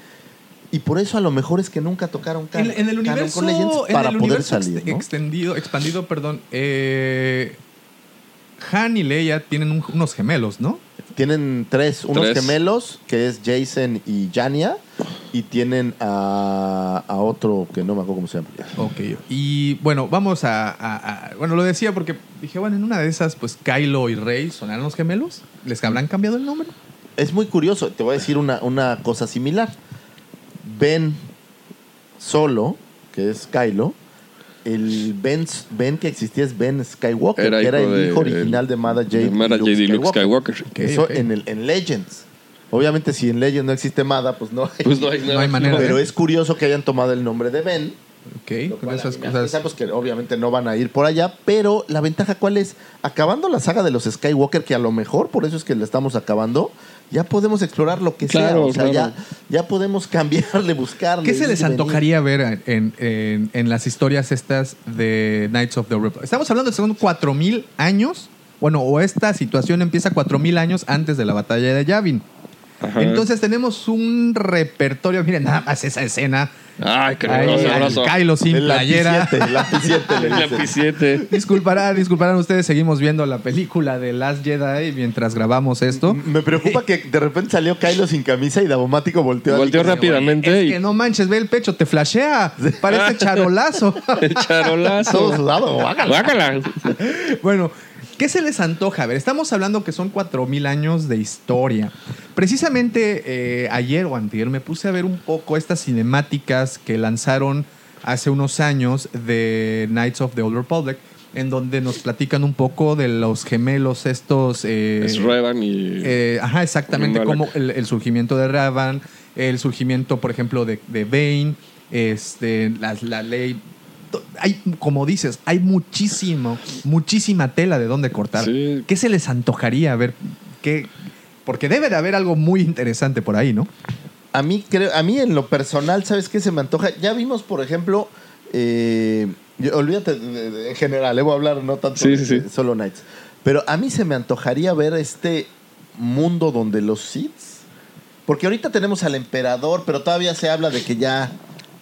Y por eso a lo mejor es que nunca tocaron En, can- en el canon universo, con Legends en para el poder universo ex- salir. ¿no? extendido, expandido, perdón, eh, Han y Leia tienen un- unos gemelos, ¿no? Tienen tres, unos Tres. gemelos, que es Jason y Jania, y tienen a, a otro que no me acuerdo cómo se llama. Ok. Y bueno, vamos a, a- a- Bueno, lo decía porque dije, bueno, en una de esas, pues Kylo y Rey sonarán los gemelos. ¿Les habrán cambiado el nombre? Es muy curioso, te voy a decir una, una cosa similar. Ben Solo, que es Kylo, el Ben, ben que existía es Ben Skywalker, Era que era el de- hijo original de Mada Jade, de Mara y Luke Jade y Luke Skywalker. Skywalker. Eso. En, el, en Legends. Obviamente, si en Legends no existe Mada, pues no hay. Pues no hay nada. No hay manera. Pero es curioso que hayan tomado el nombre de Ben Ok, con esas cosas. pues, que obviamente no van a ir por allá, pero la ventaja cuál es, acabando la saga de los Skywalker, que a lo mejor por eso es que la estamos acabando, ya podemos explorar lo que sea, o sea, claro. ya, ya podemos cambiarle, <laughs> buscarle. ¿Qué se les venir. antojaría ver en, en- en las historias estas de Knights of the Republic? Estamos hablando de son 4000 años. Bueno, o esta situación empieza 4000 años antes de la batalla de Yavin. Ajá. Entonces tenemos un repertorio. Miren, nada más esa escena. Ay, qué sabroso. Kylo sin El playera. dicen. lapiciete. Disculparán, disculparán ustedes, seguimos viendo la película de Last Jedi mientras grabamos esto. Me preocupa que de repente salió Kylo sin camisa y Davomático volteó. Volteó rápidamente Es y que no manches, ve el pecho, te flashea. Parece <laughs> charolazo. el charolazo. Todo sudado, guácala. Guácala. Bueno, ¿qué se les antoja? A ver, estamos hablando que son 4.000 años de historia. Precisamente eh, ayer o antier me puse a ver un poco estas cinemáticas que lanzaron hace unos años de Knights of the Old Republic, en donde nos platican un poco de los gemelos estos... eh, Es Revan y. eh, ajá, exactamente, como el, el surgimiento de Ravan, el surgimiento, por ejemplo, de, de Bane, este, la, la ley. Hay, como dices, hay muchísimo, muchísima tela de dónde cortar. Sí. ¿Qué se les antojaría? A ver, ¿qué? Porque debe de haber algo muy interesante por ahí, ¿no? A mí, creo, a mí en lo personal, ¿sabes qué se me antoja? Ya vimos, por ejemplo, eh, yo- olvídate de- de- de- en general, le voy a hablar no tanto Sí, de, sí, sí. de Solo Knights. Pero a mí se me antojaría ver este mundo donde los Sith, porque ahorita tenemos al emperador, pero todavía se habla de que ya,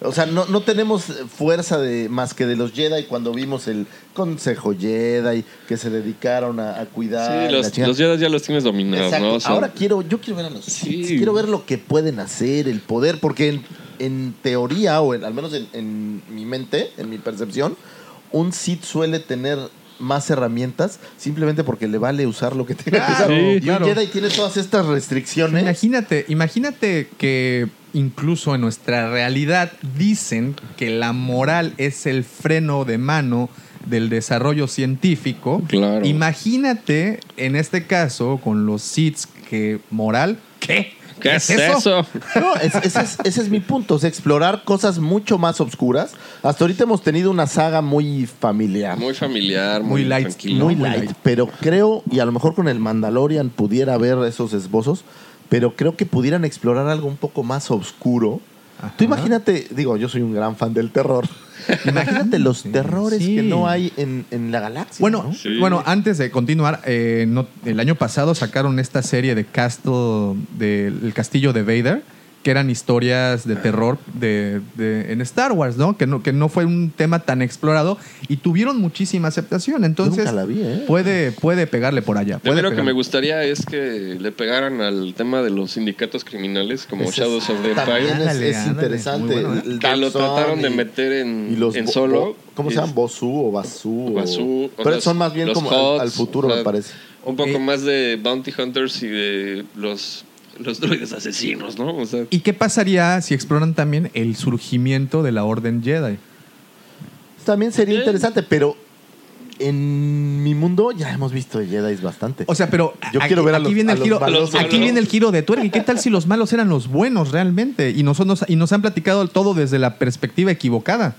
o sea, no, no tenemos fuerza de más que de los Jedi cuando vimos el Consejo Jedi que se dedicaron a, a cuidar. Sí, los, los Jedi ya los tienes dominados, Exacto. ¿no? O sea, Ahora quiero, yo quiero ver a los Sí. Quiero ver lo que pueden hacer, el poder, porque en en teoría, o en- al menos en, en mi mente, en mi percepción, un Sith suele tener más herramientas simplemente porque le vale usar lo que tiene que usar. sí, y claro. un Jedi tiene todas estas restricciones. Imagínate, imagínate que incluso en nuestra realidad dicen que la moral es el freno de mano del desarrollo científico. Claro. Imagínate en este caso con los SIDS que moral, ¿qué? ¿Qué es eso? <laughs> No, es- ese, es, ese es mi punto, es explorar cosas mucho más oscuras. Hasta ahorita hemos tenido una saga muy familiar. Muy familiar, Muy muy, light, tranquilo. muy muy light, light. pero creo, y a lo mejor con el Mandalorian pudiera ver esos esbozos, pero creo que pudieran explorar algo un poco más oscuro. Ajá. Tú imagínate, digo, yo soy un gran fan del terror. <laughs> Imagínate los terrores Sí. que no hay en, en la galaxia. Bueno, ¿no? Sí. bueno, antes de continuar, eh, no- el año pasado sacaron esta serie de Castle, del castillo de Vader, que eran historias de terror de, de- en Star Wars, ¿no? Que, ¿no? que no fue un tema tan explorado y tuvieron muchísima aceptación. Entonces, nunca la vi, ¿eh? puede, puede pegarle por allá. Puede lo que me gustaría es que le pegaran al tema de los sindicatos criminales como Ese Shadows of the Empire. es, Ándale, es interesante. muy bueno. El Que Dark lo trataron de meter en, y los en bo- solo. ¿Cómo se llaman? Bosú o Basú, o Pero los- son más bien como al, futuro, o sea, me parece. Un poco Eh, más de Bounty Hunters y de los, los droides asesinos, ¿no? O sea, ¿Y qué pasaría si exploran también el surgimiento de la Orden Jedi? También sería interesante, pero en mi mundo ya hemos visto Jedi bastante. O sea, pero Yo aquí, quiero ver a aquí los- viene a el los giro, malos. aquí viene el giro de tuerca. ¿Y qué tal si los malos eran los buenos realmente? Y nosotros y nos han platicado todo desde la perspectiva equivocada.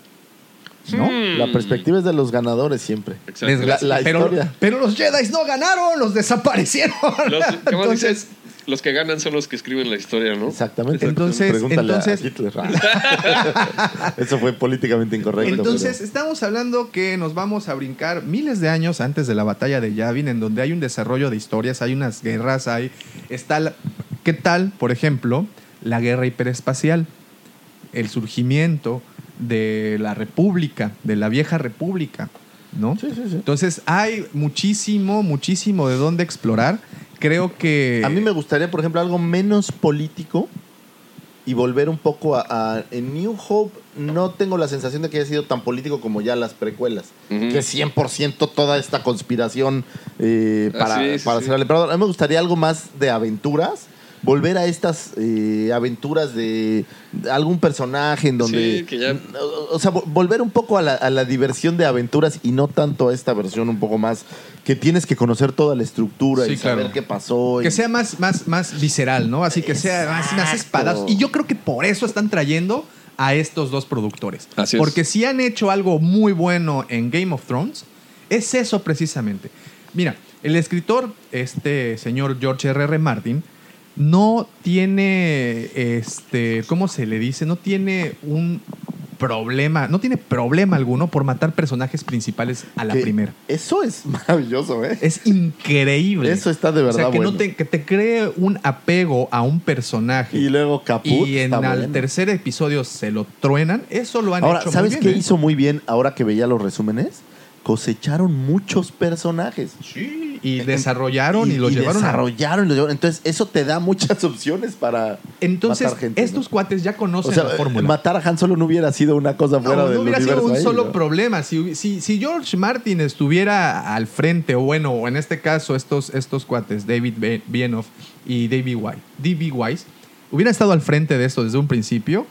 ¿No? La perspectiva es de los ganadores siempre. exacto. Desgracia- La- la pero, historia. pero los Jedi no ganaron, los desaparecieron. Los, ¿cómo <laughs> Entonces, dices? Los que ganan son los que escriben la historia, ¿no? Exactamente. Entonces- Pregúntale entonces- a Hitler. <laughs> Eso fue políticamente incorrecto. Entonces, pero- estamos hablando que nos vamos a brincar miles de años antes de la batalla de Yavin, en donde hay un desarrollo de historias, hay unas guerras, hay. Está la- ¿Qué tal, por ejemplo, la guerra hiperespacial? El surgimiento de la República, de la vieja República, ¿no? Sí, sí, sí. Entonces, hay muchísimo, muchísimo de dónde explorar. Creo que. A mí me gustaría, por ejemplo, algo menos político y volver un poco a, a- En New Hope no tengo la sensación de que haya sido tan político como ya las precuelas. Ujú. Que es 100% toda esta conspiración eh, Ah, para, sí, sí, para sí. ser al emperador. A mí me gustaría algo más de aventuras. Volver a estas eh, aventuras de algún personaje en donde... Sí, que ya- O o sea, vo- volver un poco a la, a la diversión de aventuras y no tanto a esta versión un poco más que tienes que conocer toda la estructura Sí, y saber claro. qué pasó. Que sea más, más, más visceral, ¿no? Así que sea más, más espadas. Y yo creo que por eso están trayendo a estos dos productores. Así es. Porque si han hecho algo muy bueno en Game of Thrones, es eso precisamente. Mira, el escritor, este señor George R. R. Martin, no tiene, este, ¿cómo se le dice? No tiene un problema, no tiene problema alguno por matar personajes principales a la que primera. Eso es maravilloso, ¿eh? Es increíble. Eso está de O sea, verdad que, no bueno. te, que te cree un apego a un personaje. Y luego Caput. Y en el tercer episodio se lo truenan. Eso lo han Ahora, hecho ¿sabes muy qué bien. ¿eh? hizo muy bien ahora que veía los resúmenes? Cosecharon muchos personajes. Sí, y desarrollaron y, los llevaron a... desarrollaron y los llevaron. Entonces, eso te da muchas <laughs> opciones para Entonces, matar gente. estos ¿no? cuates ya conocen O sea, la fórmula. matar a Han Solo no hubiera sido una cosa fuera no, del no hubiera sido un ahí, solo ¿no? problema. Si, si, si George Martin estuviera al frente, o bueno, o en este caso estos, estos cuates, David Bienoff y David. Wise, hubieran estado al frente de esto desde un principio,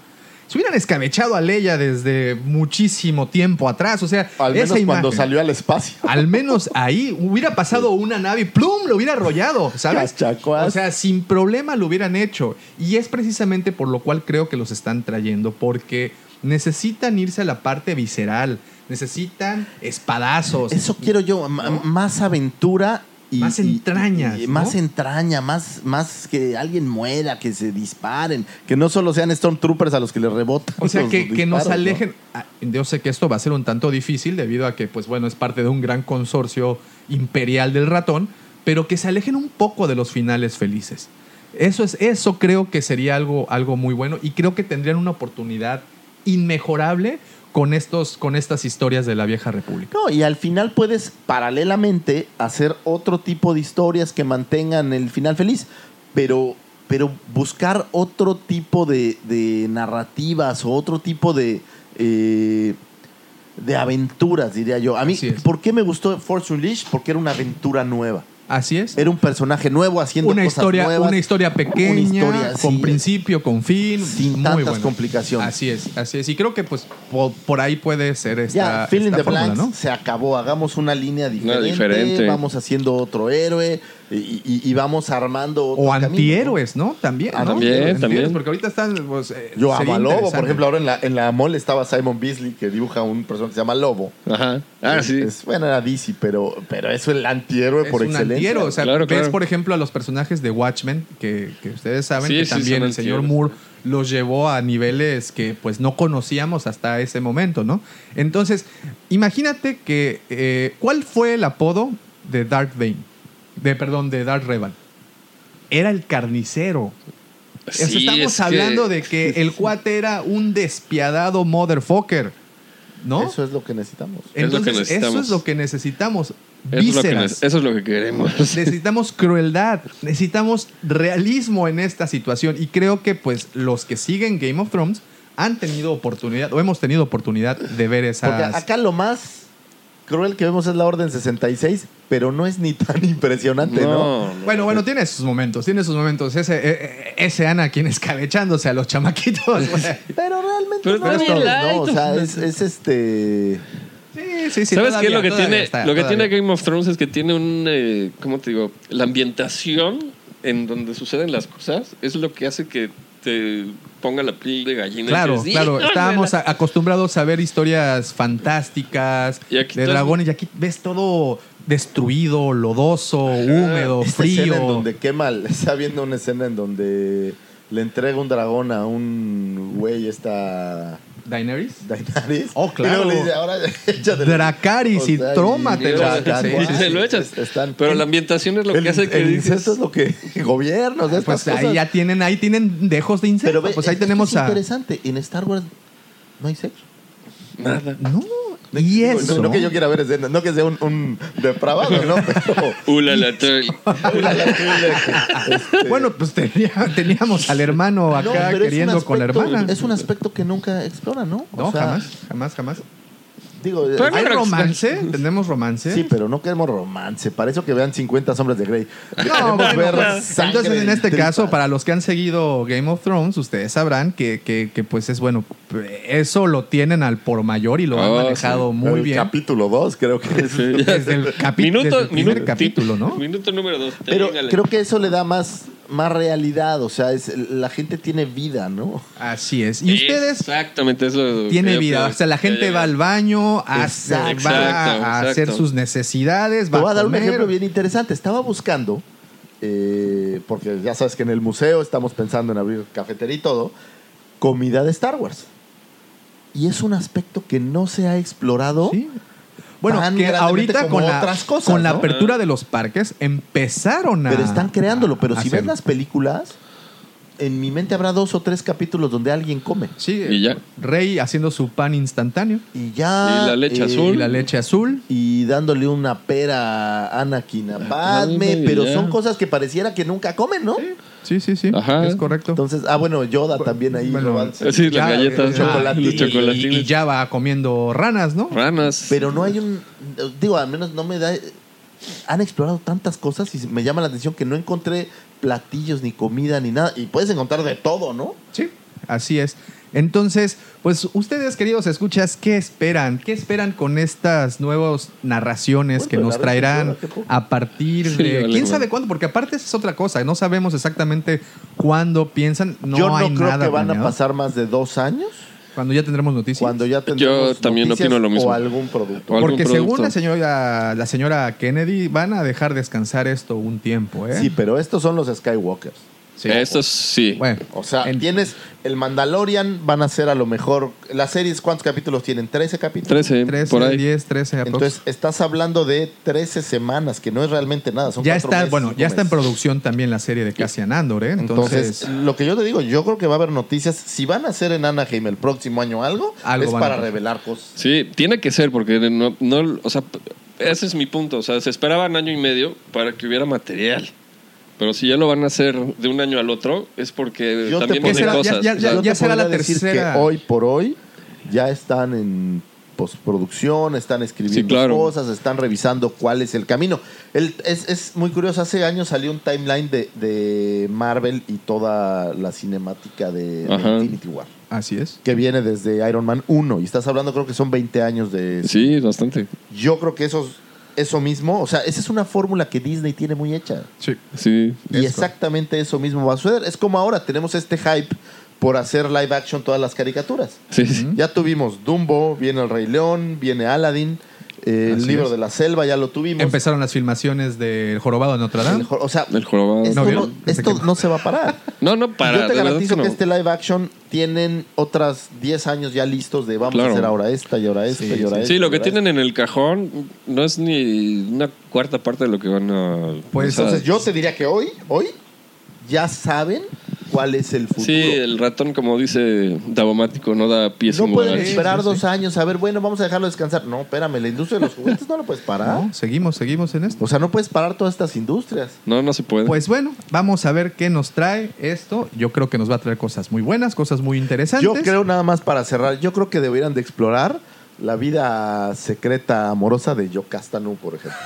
se hubieran escabechado a Leia desde muchísimo tiempo atrás. O sea, Al esa menos cuando imagen- salió al espacio. Al menos ahí hubiera pasado una nave y ¡plum! lo hubiera arrollado, <laughs> ¿sabes? O sea, sin problema lo hubieran hecho. Y es precisamente por lo cual creo que los están trayendo, porque necesitan irse a la parte visceral, necesitan espadazos. Eso quiero yo, más aventura y Más entrañas, y- ¿no? más entraña, más, más que alguien muera, que se disparen, que no solo sean Stormtroopers a los que les rebotan. O sea, los que, que nos disparos, ¿no? alejen. Ah, Yo sé que esto va a ser un tanto difícil debido a que, pues bueno, es parte de un gran consorcio imperial del ratón, pero que se alejen un poco de los finales felices. Eso, es, eso creo que sería algo, algo muy bueno y creo que tendrían una oportunidad inmejorable con, estos, con estas historias de la vieja república. No, y al final puedes paralelamente hacer otro tipo de historias que mantengan el final feliz. Pero pero buscar otro tipo de, de narrativas o otro tipo de, eh, de aventuras, diría yo. A mí. ¿por qué me gustó Force Unleashed? Porque era una aventura nueva. Así es. Era un personaje nuevo haciendo Una cosas historia, nuevas. una historia pequeña, Una historia, con sí. principio, con fin, Sin muy tantas bueno. complicaciones. Así es, así es. Y creo que pues po- por, ahí puede ser esta, Ya, esta the fórmula, Blanks ¿no? se acabó. Hagamos una línea diferente. diferente. Vamos haciendo otro héroe y, y- y vamos armando otro O camino, antihéroes, ¿no? También. Ah, ¿no? también, también. Porque ahorita están. pues, eh. Yo amo Lobo, por ejemplo. Ahora en la, en la mole estaba Simon Beasley, que dibuja un personaje que se llama Lobo. Ajá. Ah, sí. Es, bueno, era DC, pero, pero eso es el antihéroe Es por un excelencia. antihéroe. O sea, Claro, ves, claro. por ejemplo, a los personajes de Watchmen, que, que ustedes saben Sí, que sí, también el señor. Moore los llevó a niveles que pues no conocíamos hasta ese momento, ¿no? Entonces, imagínate que. eh, ¿Cuál fue el apodo de Darth Bane? De, perdón, de Darth Revan. Era el carnicero. O sea, Sí, estamos es que- hablando de que el cuate era un despiadado motherfucker. ¿no? Eso es lo que necesitamos. Es lo que Entonces, eso es lo que necesitamos. Eso es, eso es lo que queremos. <laughs> Necesitamos crueldad, necesitamos realismo en esta situación y creo que pues los que siguen Game of Thrones han tenido oportunidad o hemos tenido oportunidad de ver Porque esas acá lo más cruel que vemos es la Orden 66, pero no es ni tan <laughs> impresionante, ¿no? Bueno, bueno, tiene sus momentos, tiene sus momentos. Ese, eh, eh, ese Anakin escabechándose a los chamaquitos. güey. Pero realmente Pero no es ¿no? O sea, es, este... Sí, sí, sí. ¿Sabes qué? Lo que, tiene, está, lo que tiene Game of Thrones es que tiene un. eh, ¿Cómo te digo? La ambientación en donde suceden las cosas es lo que hace que te ponga la piel de gallina. y Claro, dices, claro. "Híjole, Estábamos la-". a- acostumbrados a ver historias fantásticas Y aquí de todo- dragones y aquí ves todo destruido, lodoso, húmedo, Esta escena en frío. donde quema, está viendo una escena en donde le entrega un dragón a un güey esta Daenerys. Daenerys. Oh, Y luego claro. le dice, ahora échatelo. <laughs> Dracarys O y sea, trómatelo. y- se lo echas. están- Pero la ambientación es lo el, que hace que el dices. incesto es lo que gobierna. o sea, Pues estas ahí cosas. ya tienen, ahí tienen dejos de incesto. Pero ve, pues ahí tenemos es a. interesante. En Star Wars no hay sexo. Nada. No. Y eso. No, no que yo quiera ver escenas, no que sea un, un depravado, ¿no? Pero. <laughs> Ula la troll. Este, Bueno, pues tenía- teníamos al hermano acá no, queriendo con la aspecto- hermana. Es un aspecto que nunca explora, ¿no? O No, sea, jamás, jamás, jamás. Digo, ¿Hay no, romance? <laughs> ¿Tenemos romance? Sí, pero no queremos romance. Para eso que vean 50 sombras de Grey. No, bueno, ver pues, entonces en este tripas. caso, para los que han seguido Game of Thrones, ustedes sabrán que, que- que, pues es bueno, eso lo tienen al por mayor y lo han Oh, manejado sí. muy El bien. capítulo 2, creo que es. Sí, Desde el desde el primer capítulo, ¿no? Minuto número dos. Pero téngale. creo que eso le da más, más realidad. O sea, es, la gente tiene vida, ¿no? Así es. Y ustedes Exactamente, eso. tiene que- vida. O sea, la gente va al baño, hace- va Exacto, a hacer exacto. sus necesidades, Te va voy a a dar un ejemplo bien interesante. Estaba buscando, eh, porque ya sabes que en el museo estamos pensando en abrir cafetería y todo, comida de Star Wars. Y es un aspecto que no se ha explorado. Sí. Bueno, tan que ahorita con la, otras cosas, con la ¿no? apertura de los parques empezaron a. Pero están creándolo. Pero a si ves hacerlo. las películas, en mi mente habrá dos o tres capítulos donde alguien come. Sí, Y ya. Rey haciendo su pan instantáneo Y ya. Y la leche eh, azul. y la leche azul. y dándole una pera a Anakin a Padme, pero ya. son cosas que pareciera que nunca comen, ¿no? Sí, sí, sí. Ajá. Es correcto. Entonces, ah, bueno, Yoda también ahí Bueno, robándose. Sí, las galletas, eh, chocolate- y- los y- chocolatines. Y, ya va comiendo ranas, ¿no? Ranas. Pero no hay un. Digo, al menos no me da. Han explorado tantas cosas y me llama la atención que no encontré platillos, ni comida, ni nada. Y puedes encontrar de todo, ¿no? Sí, así es. Entonces, pues ustedes, queridos escuchas, ¿qué esperan? ¿Qué esperan con estas nuevas narraciones Bueno, que nos traerán a partir Sí, de... vale, ¿Quién sabe cuándo? Porque aparte esa es otra cosa. No sabemos exactamente cuándo piensan. No Yo no hay creo nada que van a pasar más de dos años Cuando ya tendremos noticias. cuando ya tendremos Yo también noticias opino lo mismo. o algún producto. O algún Porque según la señora, la señora Kennedy, van a dejar descansar esto un tiempo, ¿eh? Sí, pero estos son los Skywalkers. Sí. Estos sí. Bueno, O sea, en- tienes el Mandalorian, van a ser a lo mejor. Las series, ¿cuántos capítulos tienen? ¿13 capítulos? 13, 13, por ahí. 10, 13 aprox. Entonces, estás hablando de 13 semanas, que no es realmente nada. Son ya cuatro está, meses, bueno, ya está en producción también la serie de Cassian Andor, ¿eh? Entonces, Entonces, lo que yo te digo, yo creo que va a haber noticias. Si van a hacer en Anaheim el próximo año algo, Algo es para revelar cosas. Sí, tiene que ser, porque no, no, o sea, ese es mi punto. O sea, se esperaban año y medio para que hubiera material. Pero si ya lo van a hacer de un año al otro, es porque Yo te también podría- ya- cosas. ya- Yo te será la podría decir tercera. que hoy por hoy ya están en postproducción, están escribiendo Sí, claro. cosas, están revisando cuál es el camino. El- es, es muy curioso, hace años salió un timeline de, de Marvel y toda la cinemática de, de Ajá. Infinity War, Así es. que viene desde Iron Man 1 y estás hablando creo que son 20 años de... Sí, bastante. Yo creo que eso, eso mismo, o sea, esa es una fórmula que Disney tiene muy hecha. Sí. Sí. Y exactamente eso mismo va a suceder. Es como ahora, tenemos este hype por hacer live action todas las caricaturas. Sí, sí. Ya tuvimos Dumbo, viene El Rey León, viene Aladdin, eh, el Así libro es. de la selva, ya lo tuvimos. Empezaron las filmaciones del Jorobado de Notre Dame. El o sea, El jorobado. esto, No, no, esto no se va a parar. <laughs> No, no, para. Yo te garantizo que, no. este live action tienen otras 10 años ya listos de vamos Claro. a hacer ahora esta y ahora esta Sí, y ahora sí. esta. Sí, lo que tienen en el cajón no es ni una cuarta parte de lo que van a. Pues, Entonces yo te diría que hoy, hoy, ya saben cuál es el futuro. Sí, el ratón, como dice Davomático, no da pies No sin pueden esperar sí, dos sí. años, a ver, bueno, vamos a dejarlo descansar. No, espérame, la industria de los juguetes no lo puedes parar. No, seguimos, seguimos en esto. O sea, no puedes parar todas estas industrias. No, no se puede. Pues bueno, vamos a ver qué nos trae esto. Yo creo que nos va a traer cosas muy buenas, cosas muy interesantes. Yo creo nada más para cerrar, yo creo que deberían de explorar la vida secreta amorosa de Yocastanu, por ejemplo.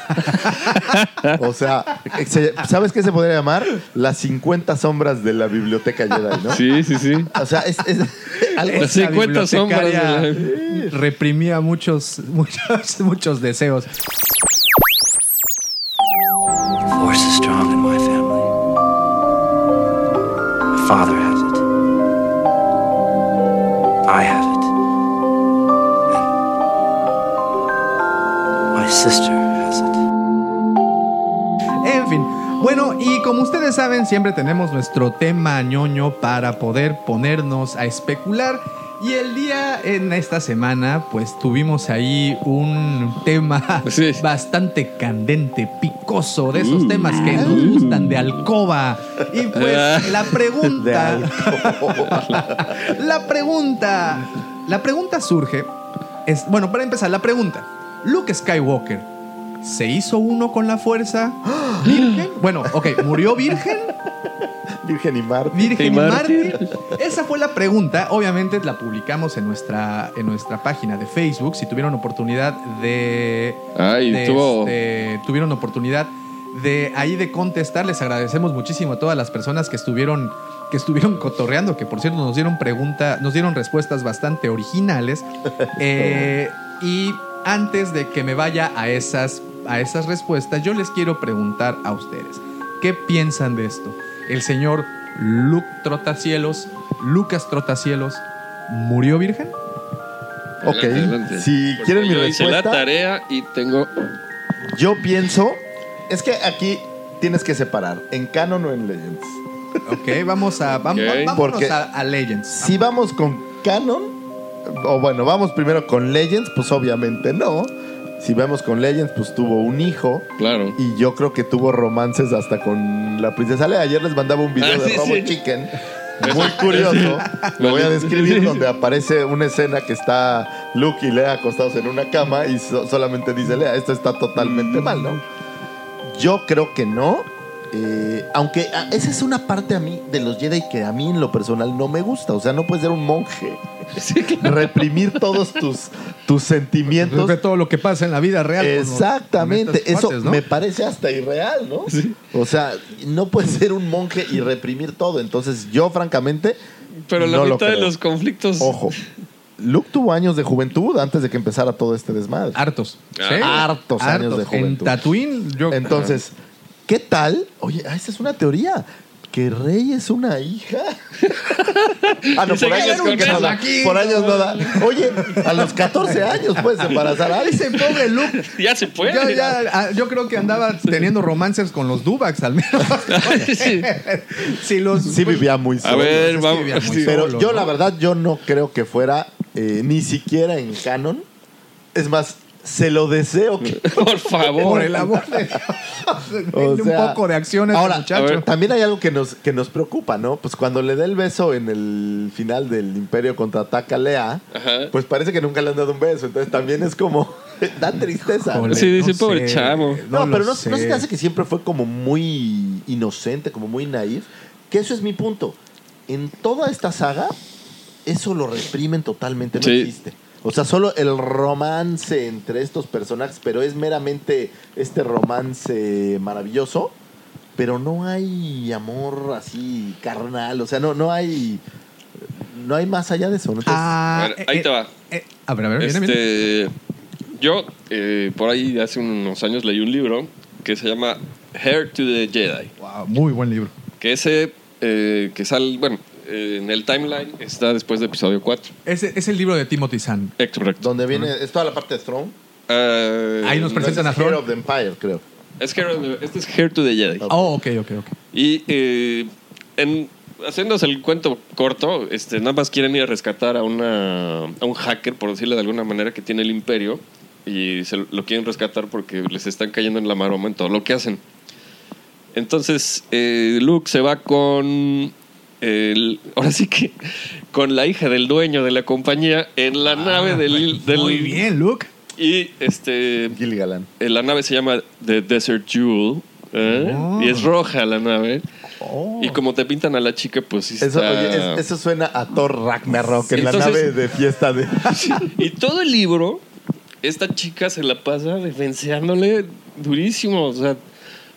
<laughs> o sea, se- ¿sabes qué se podría llamar? Las 50 sombras de la biblioteca Jedi, ¿no? Sí, sí, sí. O sea, es, es algo Las Esa 50 sombras de la- reprimía muchos, <laughs> muchos, muchos deseos. Force is strong in my family. Father siempre tenemos nuestro tema ñoño para poder ponernos a especular. Y el día en esta semana, pues tuvimos ahí un tema <laughs> Sí. bastante candente, picoso, de esos Uh. temas que nos gustan de alcoba. Y Ah. pues la de pregunta. <laughs> La pregunta. La pregunta surge. Es, bueno, para empezar, la pregunta. Luke Skywalker, ¿se hizo uno con la fuerza? <gasps> ¿Virgen? Bueno, ok, ¿murió virgen? <laughs> Virgen y Marte. ¿Virgen y ¿Y mártir? mártir? Esa fue la pregunta. Obviamente la publicamos en nuestra, en nuestra página de Facebook. Si tuvieron oportunidad de. Ay, de, tuvo- este, tuvieron oportunidad de ahí de contestar. Les agradecemos muchísimo a todas las personas que estuvieron que estuvieron cotorreando, que por cierto nos dieron pregunta, nos dieron respuestas bastante originales. <laughs> Eh, y antes de que me vaya a esas, a esas respuestas, yo les quiero preguntar a ustedes, ¿qué piensan de esto? El señor Luke Trotacielos, Lucas Trotacielos, ¿murió virgen? Ok, Adelante, adelante. si Porque quieren mi yo hice la respuesta, tarea y tengo. yo pienso, es que aquí tienes que separar, en canon o en Legends. Ok, vamos a, vamos, Porque a, a Legends. Si vamos con canon, o bueno, vamos primero con Legends, pues obviamente no. Si vamos con Legends, pues tuvo un hijo. Claro. Y yo creo que tuvo romances hasta con la princesa Leia. Ayer les mandaba un video Ah, de sí, Robo sí. Chicken. <laughs> Muy curioso. Lo voy a describir donde aparece una escena que está Luke y Leia acostados en una cama y so- solamente dice Leia, esto está totalmente mal, ¿no? Yo creo que no. Eh, aunque ah, esa es una parte a mí de los Jedi que a mí en lo personal no me gusta. O sea, no puedes ser un monje. Reprimir todos tus, tus sentimientos. de todo lo que pasa en la vida real. Exactamente, con eso cuates, ¿no? me parece hasta irreal, ¿no? O sea, no puedes ser un monje y reprimir todo. Entonces, yo francamente, Pero la no lo mitad de los conflictos. ojo, Luke tuvo años de juventud antes de que empezara todo este desmadre. Hartos. Ah, hartos años de En juventud. Tatooine, yo. Entonces, ¿qué tal? Oye, ah, esa es una teoría. Que Rey es una hija. <laughs> ah, no, por años, con no da. aquí. por años no da. Oye, a los 14 años puedes embarazar a alguien. Ese pobre Luke. <laughs> Ya se puede. Yo, ya, ah, yo creo que andaba teniendo romances con los Dubacs, al menos. <laughs> Sí. si los, Sí vivía muy A solo. ver, sí vamos. vivía muy sí. Pero solo, yo ¿no? la verdad yo no creo que fuera eh, ni siquiera en canon. Es más, Se lo deseo. <laughs> Por favor. Por el amor de Dios. <laughs> O Denle sea, un poco de acción a este Ahora, muchacho. también hay algo que nos, que nos preocupa, ¿no? Pues cuando le da el beso en el final del Imperio contraataca Lea, Ajá. pues parece que nunca le han dado un beso. Entonces también es como. <laughs> da tristeza. Sí, sí, no pobre sé. chavo. No, pero no, sé. no se te hace que siempre fue como muy inocente, como muy naif. Que eso es mi punto. En toda esta saga, eso lo reprimen totalmente, no Sí. existe. O sea, solo el romance entre estos personajes, pero es meramente este romance maravilloso, pero no hay amor así carnal, o sea, no, no hay no hay más allá de eso. ¿no? Entonces, Ah, A ver, eh, ahí eh, te va. eh, a ver, a ver, viene, viene. Este, yo, eh, por ahí hace unos años leí un libro que se llama Hair to the Jedi. Wow, muy buen libro. Que ese, eh, que sale, bueno, eh, en el timeline está después de episodio 4. Ese es el libro de Timothy Zahn. Es correcto. donde viene, es toda la parte de Throne. Eh, Ahí nos No, presentan a es Hero Thrawn. of the Empire, creo. es Hair of the- este es Hair to the Jedi. Oh, ok, ok, ok. Y eh, en, haciéndose el cuento corto, este, nada más quieren ir a rescatar a, una, a un hacker, por decirlo de alguna manera, que tiene el imperio. Y se lo quieren rescatar porque les están cayendo en la maroma en todo lo que hacen. Entonces, eh, Luke se va con. El- ahora sí que. Con la hija del dueño de la compañía en la nave del, del. Ah, Muy bien, Luke. Y este. Gil Galán. eh, La nave se llama The Desert Jewel. ¿eh? Oh. Y es roja la nave. Oh. Y como te pintan a la chica, pues sí Eso, está... oye, es- eso suena a Thor Ragnarok Sí, en la entonces- nave de fiesta de. Y todo el libro, esta chica se la pasa defenseándole durísimo. O sea,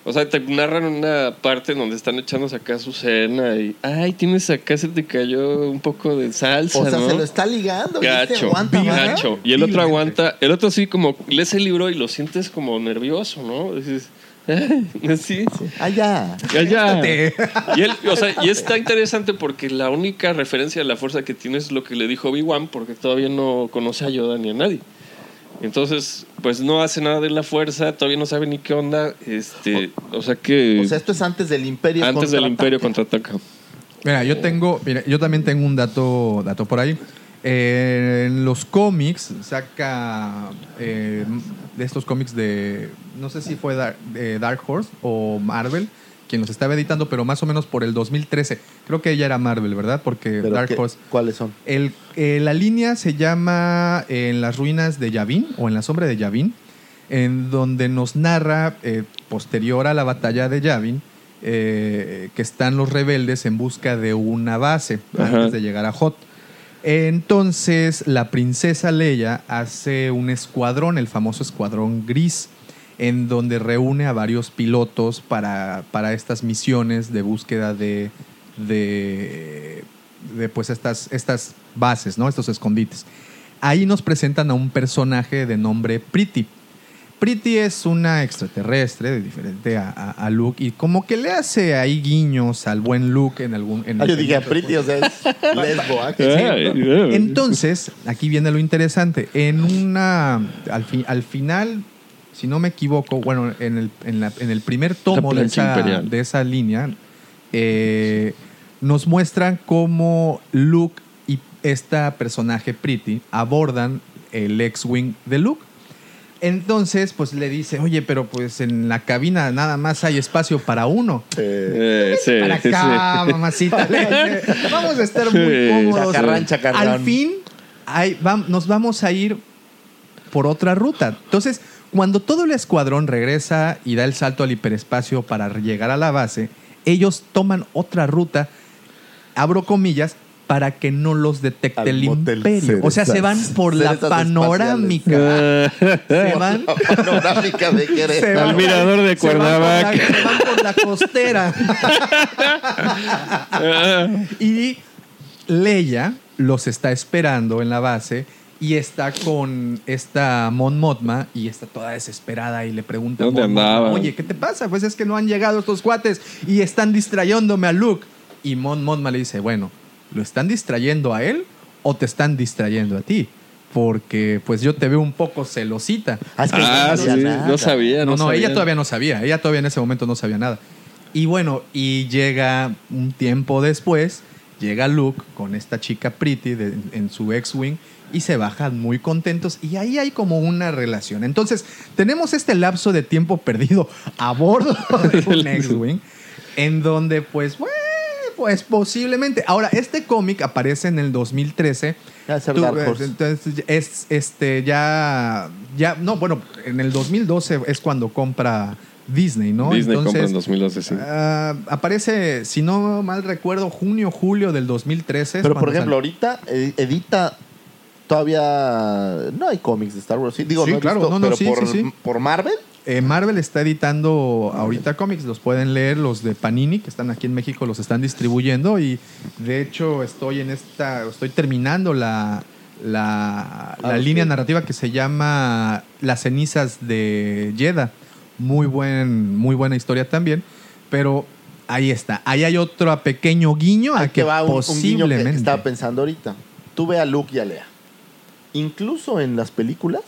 o sea, te narran una parte en donde están echándose acá su cena y... Ay, tienes acá, se te cayó un poco de salsa, O sea, ¿no? se lo está ligando. y Gacho, aguanta, gacho. Y el otro aguanta. El otro sí como lees el libro y lo sientes como nervioso, ¿no? Dices... "Ay, así. Ah. Siéntate. Y, él, o sea, y está interesante porque la única referencia a la fuerza que tiene es lo que le dijo Obi-Wan, porque todavía no conoce a Yoda ni a nadie. Entonces, pues no hace nada de la fuerza, todavía no sabe ni qué onda. Este, o sea que O sea, esto es antes del Imperio. antes del contraataca. Imperio contraataca. Mira, yo tengo, mira, yo también tengo un dato, dato por ahí. Eh, en los cómics saca eh, de estos cómics de, no sé si fue Dar- de Dark Horse o Marvel quien los estaba editando, pero más o menos por el 2013. Creo que ella era Marvel, ¿verdad? Porque Pero Dark ¿qué- Horse. ¿Cuáles son? El, eh, la línea se llama En las ruinas de Yavin o En la sombra de Yavin, en donde nos narra, eh, posterior a la batalla de Yavin, eh, que están los rebeldes en busca de una base Ajá. antes de llegar a Hot. Entonces la princesa Leia hace un escuadrón, el famoso escuadrón gris, en donde reúne a varios pilotos para, para estas misiones de búsqueda de, de, de, pues estas, estas bases, ¿no? estos escondites. Ahí nos presentan a un personaje de nombre Pretty. Pretty es una extraterrestre, de diferente a, a- a Luke, y como que le hace ahí guiños al buen Luke en algún... En Ah, yo dije Pretty, o sea, es <laughs> lesbo. ¿ah? Ay, sí. ay. entonces, aquí viene lo interesante. En una. Al, fi- al final, si no me equivoco, bueno, en el, en la- en el primer tomo de esa, de esa línea, eh, nos muestran cómo Luke y esta personaje Pretty abordan el X-Wing de Luke. Entonces, pues le dice, oye, pero pues en la cabina nada más hay espacio para uno. Eh, sí, Para sí, acá, sí. mamacita. <laughs> le dice, Vamos a estar muy cómodos. Chacarrán, chacarrán. Al fin, vam- nos vamos a ir por otra ruta. Entonces, cuando todo el escuadrón regresa y da el salto al hiperespacio para llegar a la base, ellos toman otra ruta, abro comillas, para que no los detecte Al el motel imperio. O sea, se van Cerezas. por la panorámica. se <laughs> van La panorámica de <laughs> Se Querétaro. Al mirador de se Cuernavaca. Se van por la costera. <laughs> y Leia los está esperando en la base y está con esta Mon Mothma y está toda desesperada y le pregunta ¿Dónde Mon andaba? oye, ¿qué te pasa? Pues es que no han llegado estos cuates y están distrayéndome a Luke. Y Mon Mothma le dice, bueno, ¿lo están distrayendo a él o te están distrayendo a ti? Porque pues yo te veo un poco celosita. Ah, Ah, no sí, sabía no sabía. No, no, sabía. ella todavía no sabía. Ella todavía en ese momento no sabía nada. Y bueno, y llega un tiempo después llega Luke con esta chica Pretty de- en su X-Wing y se bajan muy contentos y ahí hay como una relación. Entonces, tenemos este lapso de tiempo perdido a bordo de un <laughs> X-Wing en donde pues, bueno, pues posiblemente. Ahora, este cómic aparece en el 2013. Ya es el Tú, Dark eh, Horse. Entonces, es este ya ya no, bueno, en el 2012 es cuando compra Disney, ¿no? Disney compra en Entonces, 2012, sí. ah, aparece, si no mal recuerdo, junio, julio del 2013. es Pero por ejemplo, sale. ahorita eh, edita todavía no hay cómics de Star Wars. Sí, digo, Sí, no claro, visto, no, no, pero sí, por, sí, sí. por Marvel. Eh, Marvel está editando ahorita cómics, los pueden leer, los de Panini, que están aquí en México, los están distribuyendo y de hecho estoy en esta, estoy terminando la, la, la Ah, línea narrativa que se llama Las cenizas de Jedha. Muy, buen, muy buena historia también, pero ahí está. Ahí hay otro pequeño guiño a Ahí que te va un, un guiño posiblemente... que estaba pensando ahorita. Tú ve a Luke y a Lea. Incluso en las películas,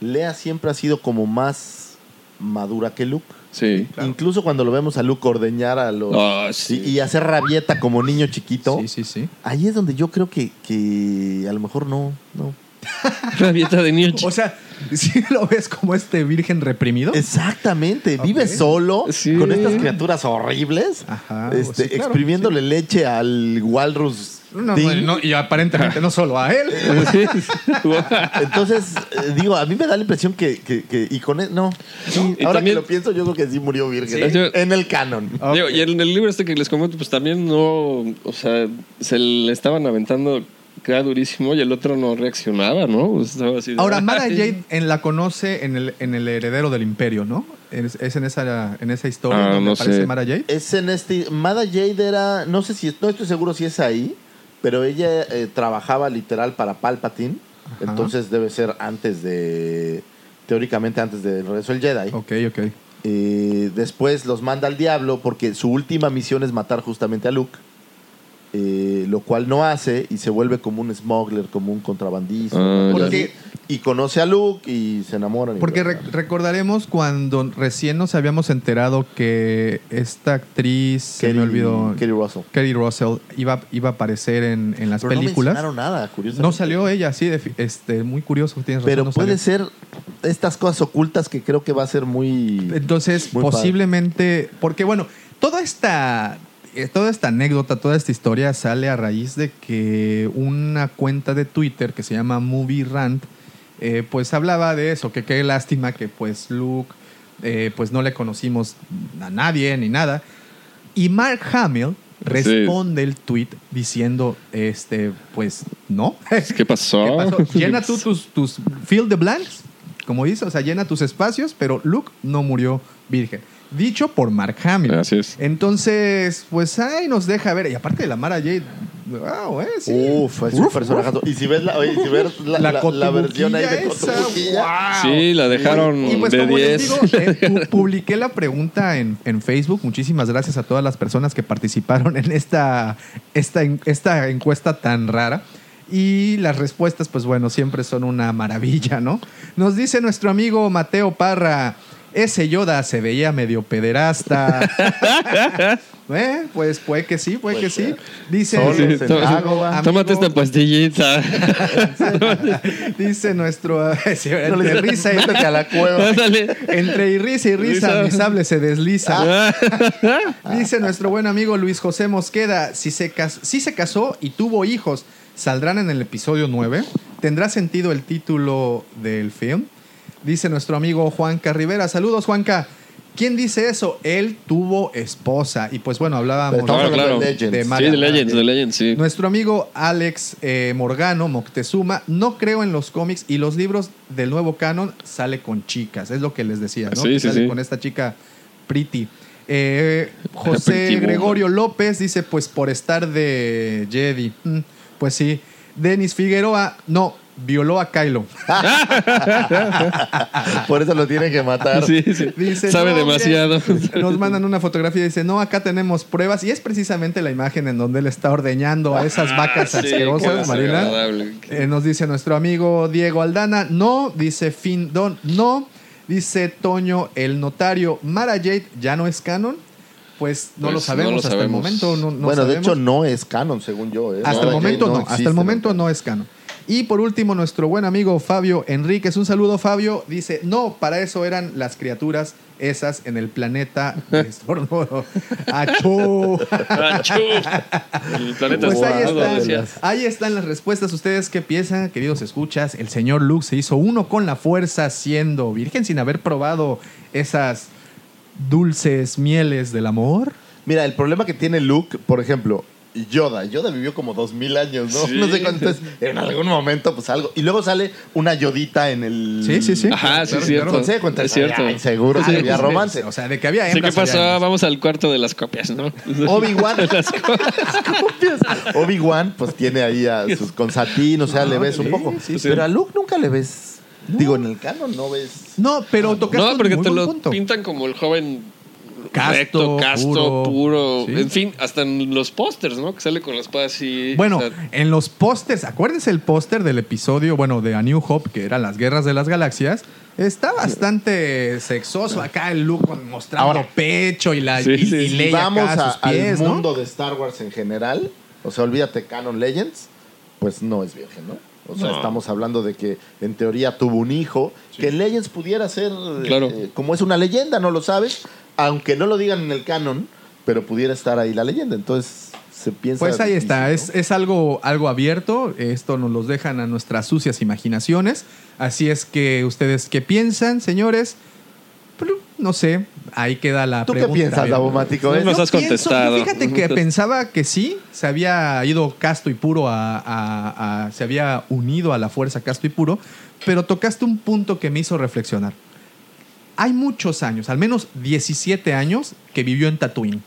Lea siempre ha sido como más madura que Luke. Sí. Incluso cuando lo vemos a Luke ordeñar a los... Ah, sí. y, y hacer rabieta como niño chiquito. Sí, sí, sí. Ahí es donde yo creo que, que a lo mejor no, no. <laughs> Rabieta de niño chico. O sea, si lo ves como este virgen reprimido. Exactamente, vive solo Sí. con estas criaturas horribles, Ajá, este, sí, claro, exprimiéndole leche al walrus. No, no, y aparentemente no solo a él. <laughs> Entonces, eh, digo, a mí me da la impresión que, que- que- y con él, no. Sí, Y ahora también- que lo pienso, yo creo que sí murió virgen. ¿Sí? En el canon. Digo, y en el libro este que les comento, pues también no, o sea, se le estaban aventando queda durísimo y el otro no reaccionaba, ¿no? Pues estaba así de, Ahora, Mara "Ay". Jade en la conoce en el, en el heredero del imperio, ¿no? Es, es en, esa, en esa historia Ah, donde no aparece sé. Mara Jade. Es en este. Mada Jade era. No sé si. No estoy seguro si es ahí. Pero ella eh, trabajaba literal para Palpatine. Ajá. Entonces debe ser antes de. Teóricamente antes del regreso del Jedi. Ok, ok. Eh, después los manda al diablo porque su última misión es matar justamente a Luke. Eh, lo cual no hace y se vuelve como un smuggler, como un contrabandista. Ah, así. Y conoce a Luke y se enamoran. Porque re- recordaremos cuando recién nos habíamos enterado que esta actriz, se me olvidó, Kerry Russell. Kerry Russell, iba, iba a aparecer en, en las Pero películas. no nada, curiosamente. No salió ella, sí, de- este, muy curioso, tienes razón. Pero no puede salió. ser estas cosas ocultas que creo que va a ser muy. Entonces, muy padre. posiblemente, porque bueno, toda esta, eh, toda esta anécdota, toda esta historia sale a raíz de que una cuenta de Twitter que se llama Movie Rant, eh, pues hablaba de eso, que qué lástima que pues Luke, eh, pues no le conocimos a nadie ni nada. Y Mark Hamill responde el tweet diciendo, este, pues no. ¿Qué pasó? ¿Qué pasó? <laughs> Llena tú tus, tus fill the blanks, como dice, o sea, llena tus espacios, pero Luke no murió virgen. Dicho por Mark Hamill. Así es. Entonces, pues ahí nos deja ver. Y aparte de la Mara Jade, wow, eh, sí. Uf, es un personaje. uf. Y si ves la, oye, si ves la, La la- la versión ahí de esa, wow. Sí, la dejaron Y pues de como 10. les digo, eh, pu- publiqué la pregunta en, en Facebook. Muchísimas gracias a todas las personas que participaron en esta, esta, en- esta encuesta tan rara. Y las respuestas, pues bueno, siempre son una maravilla, ¿no? Nos dice nuestro amigo Mateo Parra, ese Yoda se veía medio pederasta. <laughs> Eh, pues puede que sí, puede, que sí. Dice, Sí, Tómate esta pastillita. <laughs> dice nuestro... <laughs> entre risa y métete a la cueva. Entre risa y risa, mi sable se desliza. Ah. Dice nuestro buen amigo Luis José Mosqueda, si se, si se casó y tuvo hijos, ¿saldrán en el episodio 9? ¿Tendrá sentido el título del film? Dice nuestro amigo Juanca Rivera, saludos Juanca. ¿Quién dice eso? Él tuvo esposa. Y pues bueno, hablábamos Claro, claro. de Legends. de Sí, de Legends, de Legends, sí. nuestro amigo Alex eh, Morgano Moctezuma, no creo en los cómics y los libros del nuevo canon sale con chicas, es lo que les decía, ¿no? Sí, Que sí, sale sí. con esta chica Pretty. Eh, José <laughs> Pretty. Gregorio López dice, pues por estar de Jedi. Mm, pues sí. Denis Figueroa, no, violó a Kylo. <laughs> Por eso lo tienen que matar. Sí, sí. Dice, Sabe demasiado. Nos mandan una fotografía y dice, no, acá tenemos pruebas. Y es precisamente la imagen en donde él está ordeñando a esas vacas Ah, Sí, asquerosas, Marina. Eh, nos dice nuestro amigo Diego Aldana, no. Dice Fin Don, no. Dice Toño el notario, Mara Jade ya no es canon. Pues no Pues, lo sabemos no lo hasta el momento. No, no bueno, de hecho no es canon, según yo. ¿eh? Hasta el momento no, existe, hasta el momento no es canon. Y por último, nuestro buen amigo Fabio Enríquez, un saludo Fabio, dice, no, para eso eran las criaturas esas en el planeta <laughs> de estornudo. ¡Achú! Achú. El planeta Pues ahí están, ahí están las respuestas. ¿Ustedes qué piensan, queridos escuchas? El señor Luke se hizo uno con la fuerza siendo virgen sin haber probado esas dulces mieles del amor. Mira, el problema que tiene Luke, por ejemplo, Yoda. Yoda vivió como dos mil años, ¿no? Sí. <laughs> No sé cuánto es. En algún momento, pues algo. Y luego sale una Yodita en el. Sí, sí, sí. Ajá, sí, Claro, es cierto. entonces, Es cierto. ay, seguro Ah, que había romance. O sea, de que había Sí, ¿qué pasó? había. Vamos al cuarto de las copias, ¿no? <laughs> Obi-Wan. <laughs> Las copias. Obi-Wan, pues tiene ahí a sus con Satín, o sea, le ves un poco. sí, sí. Pero a Luke nunca le ves. Digo, en el canon no ves. No, pero tocaste No, porque un muy te lo punto. pintan como el joven Casto, recto, casto, puro. puro. Sí. En fin, hasta en los pósters, ¿no? Que sale con la espada así. Bueno, o sea, en los pósters, acuérdense el póster del episodio, bueno, de A New Hope, que eran las guerras de las galaxias. Está bastante sexoso acá el look con- mostrando Ahora. pecho y la Sí, y, sí, y. Leia Vamos acá a a- sus pies, al ¿no? mundo de Star Wars en general. O sea, olvídate Canon Legends, pues no es virgen, ¿no? O sea, No. estamos hablando de que en teoría tuvo un hijo, que en Legends pudiera ser, eh, Claro. como es una leyenda, no lo sabes, aunque no lo digan en el canon, pero pudiera estar ahí la leyenda. Entonces se piensa. Pues ahí está, es, es algo, algo abierto, esto nos los dejan a nuestras sucias imaginaciones, así es que ustedes qué piensan, señores, Pero, no sé, ahí queda la ¿no? ¿Tú qué pregunta. piensas, Davomático? No nos has pienso- contestado. Fíjate que pensaba que sí, se había ido casto y puro a, a- a- se había unido a la fuerza casto y puro, pero tocaste un punto que me hizo reflexionar. Hay muchos años, al menos 17 años, que vivió en Tatooine.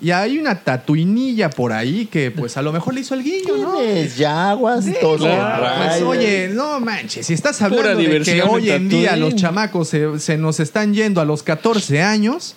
Y hay una tatuinilla por ahí que pues a lo mejor le hizo el guiño, ¿no? Tienes Yaguas, los Pues oye, no manches, si estás hablando de que hoy en en día los chamacos se, se nos están yendo a los 14 años,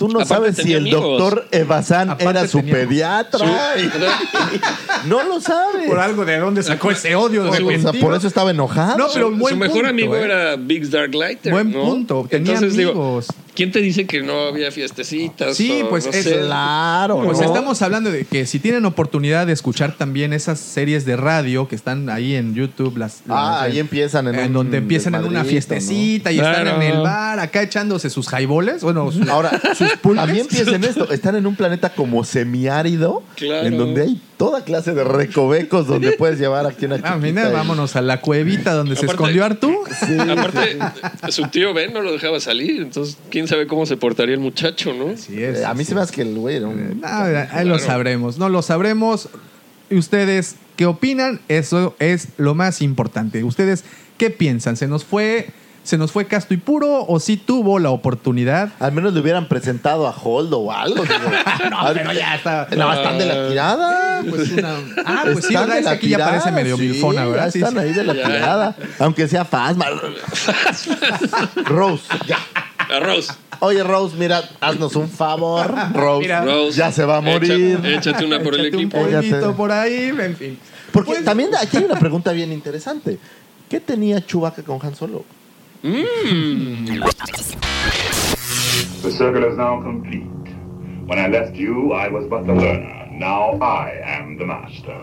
Tú no Aparte sabes si tenía el amigos. doctor Evazan Aparte era su tenía- pediatra. <laughs> no lo sabes. por algo de dónde sacó ese odio O sea, repentino. por eso estaba enojado. No, pero Su- buen Su mejor punto, amigo ¿eh? era Biggs Dark Lighter. Buen ¿no? punto, tenía Entonces, digo, amigos. ¿Quién te dice que no había fiestecitas? Sí, o pues no es sé? Claro. Pues ¿no? estamos hablando de que si tienen oportunidad de escuchar también esas series de radio que están ahí en YouTube, las, Ah, las- ahí empiezan en, en un donde empiezan en una fiestecita y Claro. están en el bar acá echándose sus highballs, bueno. Ahora, sus pulques. también piensen esto, están en un planeta como semiárido, Claro. en donde hay toda clase de recovecos donde puedes llevar aquí una Ah, chiquita mira, y- vámonos a la cuevita donde se escondió Artú. Aparte, su tío Ben no lo dejaba salir, entonces quién sabe cómo se portaría el muchacho, ¿no? Así es. Eh, a mí se me hace que el güey era un... Ah, ahí lo sabremos, no lo sabremos. ¿Y ustedes qué opinan? Eso es lo más importante. ¿Ustedes qué piensan? ¿Se nos fue, se nos fue casto y puro o sí tuvo la oportunidad? Al menos le hubieran presentado a Holdo o algo. digo. <laughs> No, pero ya está. No, están de la tirada. Pues una- ah, pues sí, Están ¿verdad? de Es la que aquí ya tirada, parece medio sí, milfona, ¿verdad? ya Sí, están sí. ahí de la Ya. tirada. Aunque sea Fasma. <laughs> Rose, ya. Arroz. Oye, Rose, mira, haznos un favor. Rose, Mira. Rose. ya se va a morir. Échate, échate una por el Échate un equipo. Polvito por ahí, en fin. Porque Pues- también aquí hay una pregunta bien interesante. ¿Qué tenía Chewbacca con Han Solo? Mm. The circle is now complete. When I left you, I was but the learner. Now I am the master.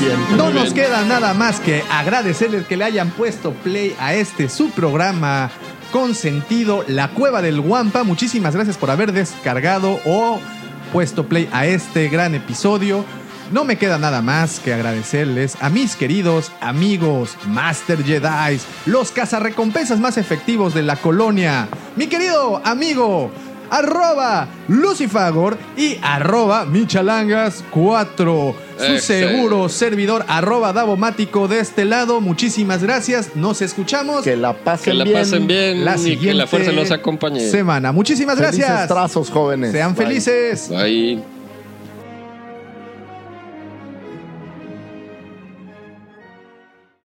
Muy. No nos bien. queda nada más que agradecerles que le hayan puesto play a este su programa con sentido La Cueva del Guampa. Muchísimas gracias por haber descargado o puesto play a este gran episodio. No me queda nada más que agradecerles a mis queridos amigos Master Jedi, los cazarrecompensas más efectivos de la colonia. Mi querido amigo arroba Lucifagor y arroba Michalangas4. Su seguro servidor arroba Davomático de este lado. Muchísimas gracias. Nos escuchamos Que la pasen Que la bien. pasen bien la y siguiente que la fuerza los acompañe. semana. Muchísimas Felices gracias. trazos, jóvenes. Sean Bye. felices. Ahí.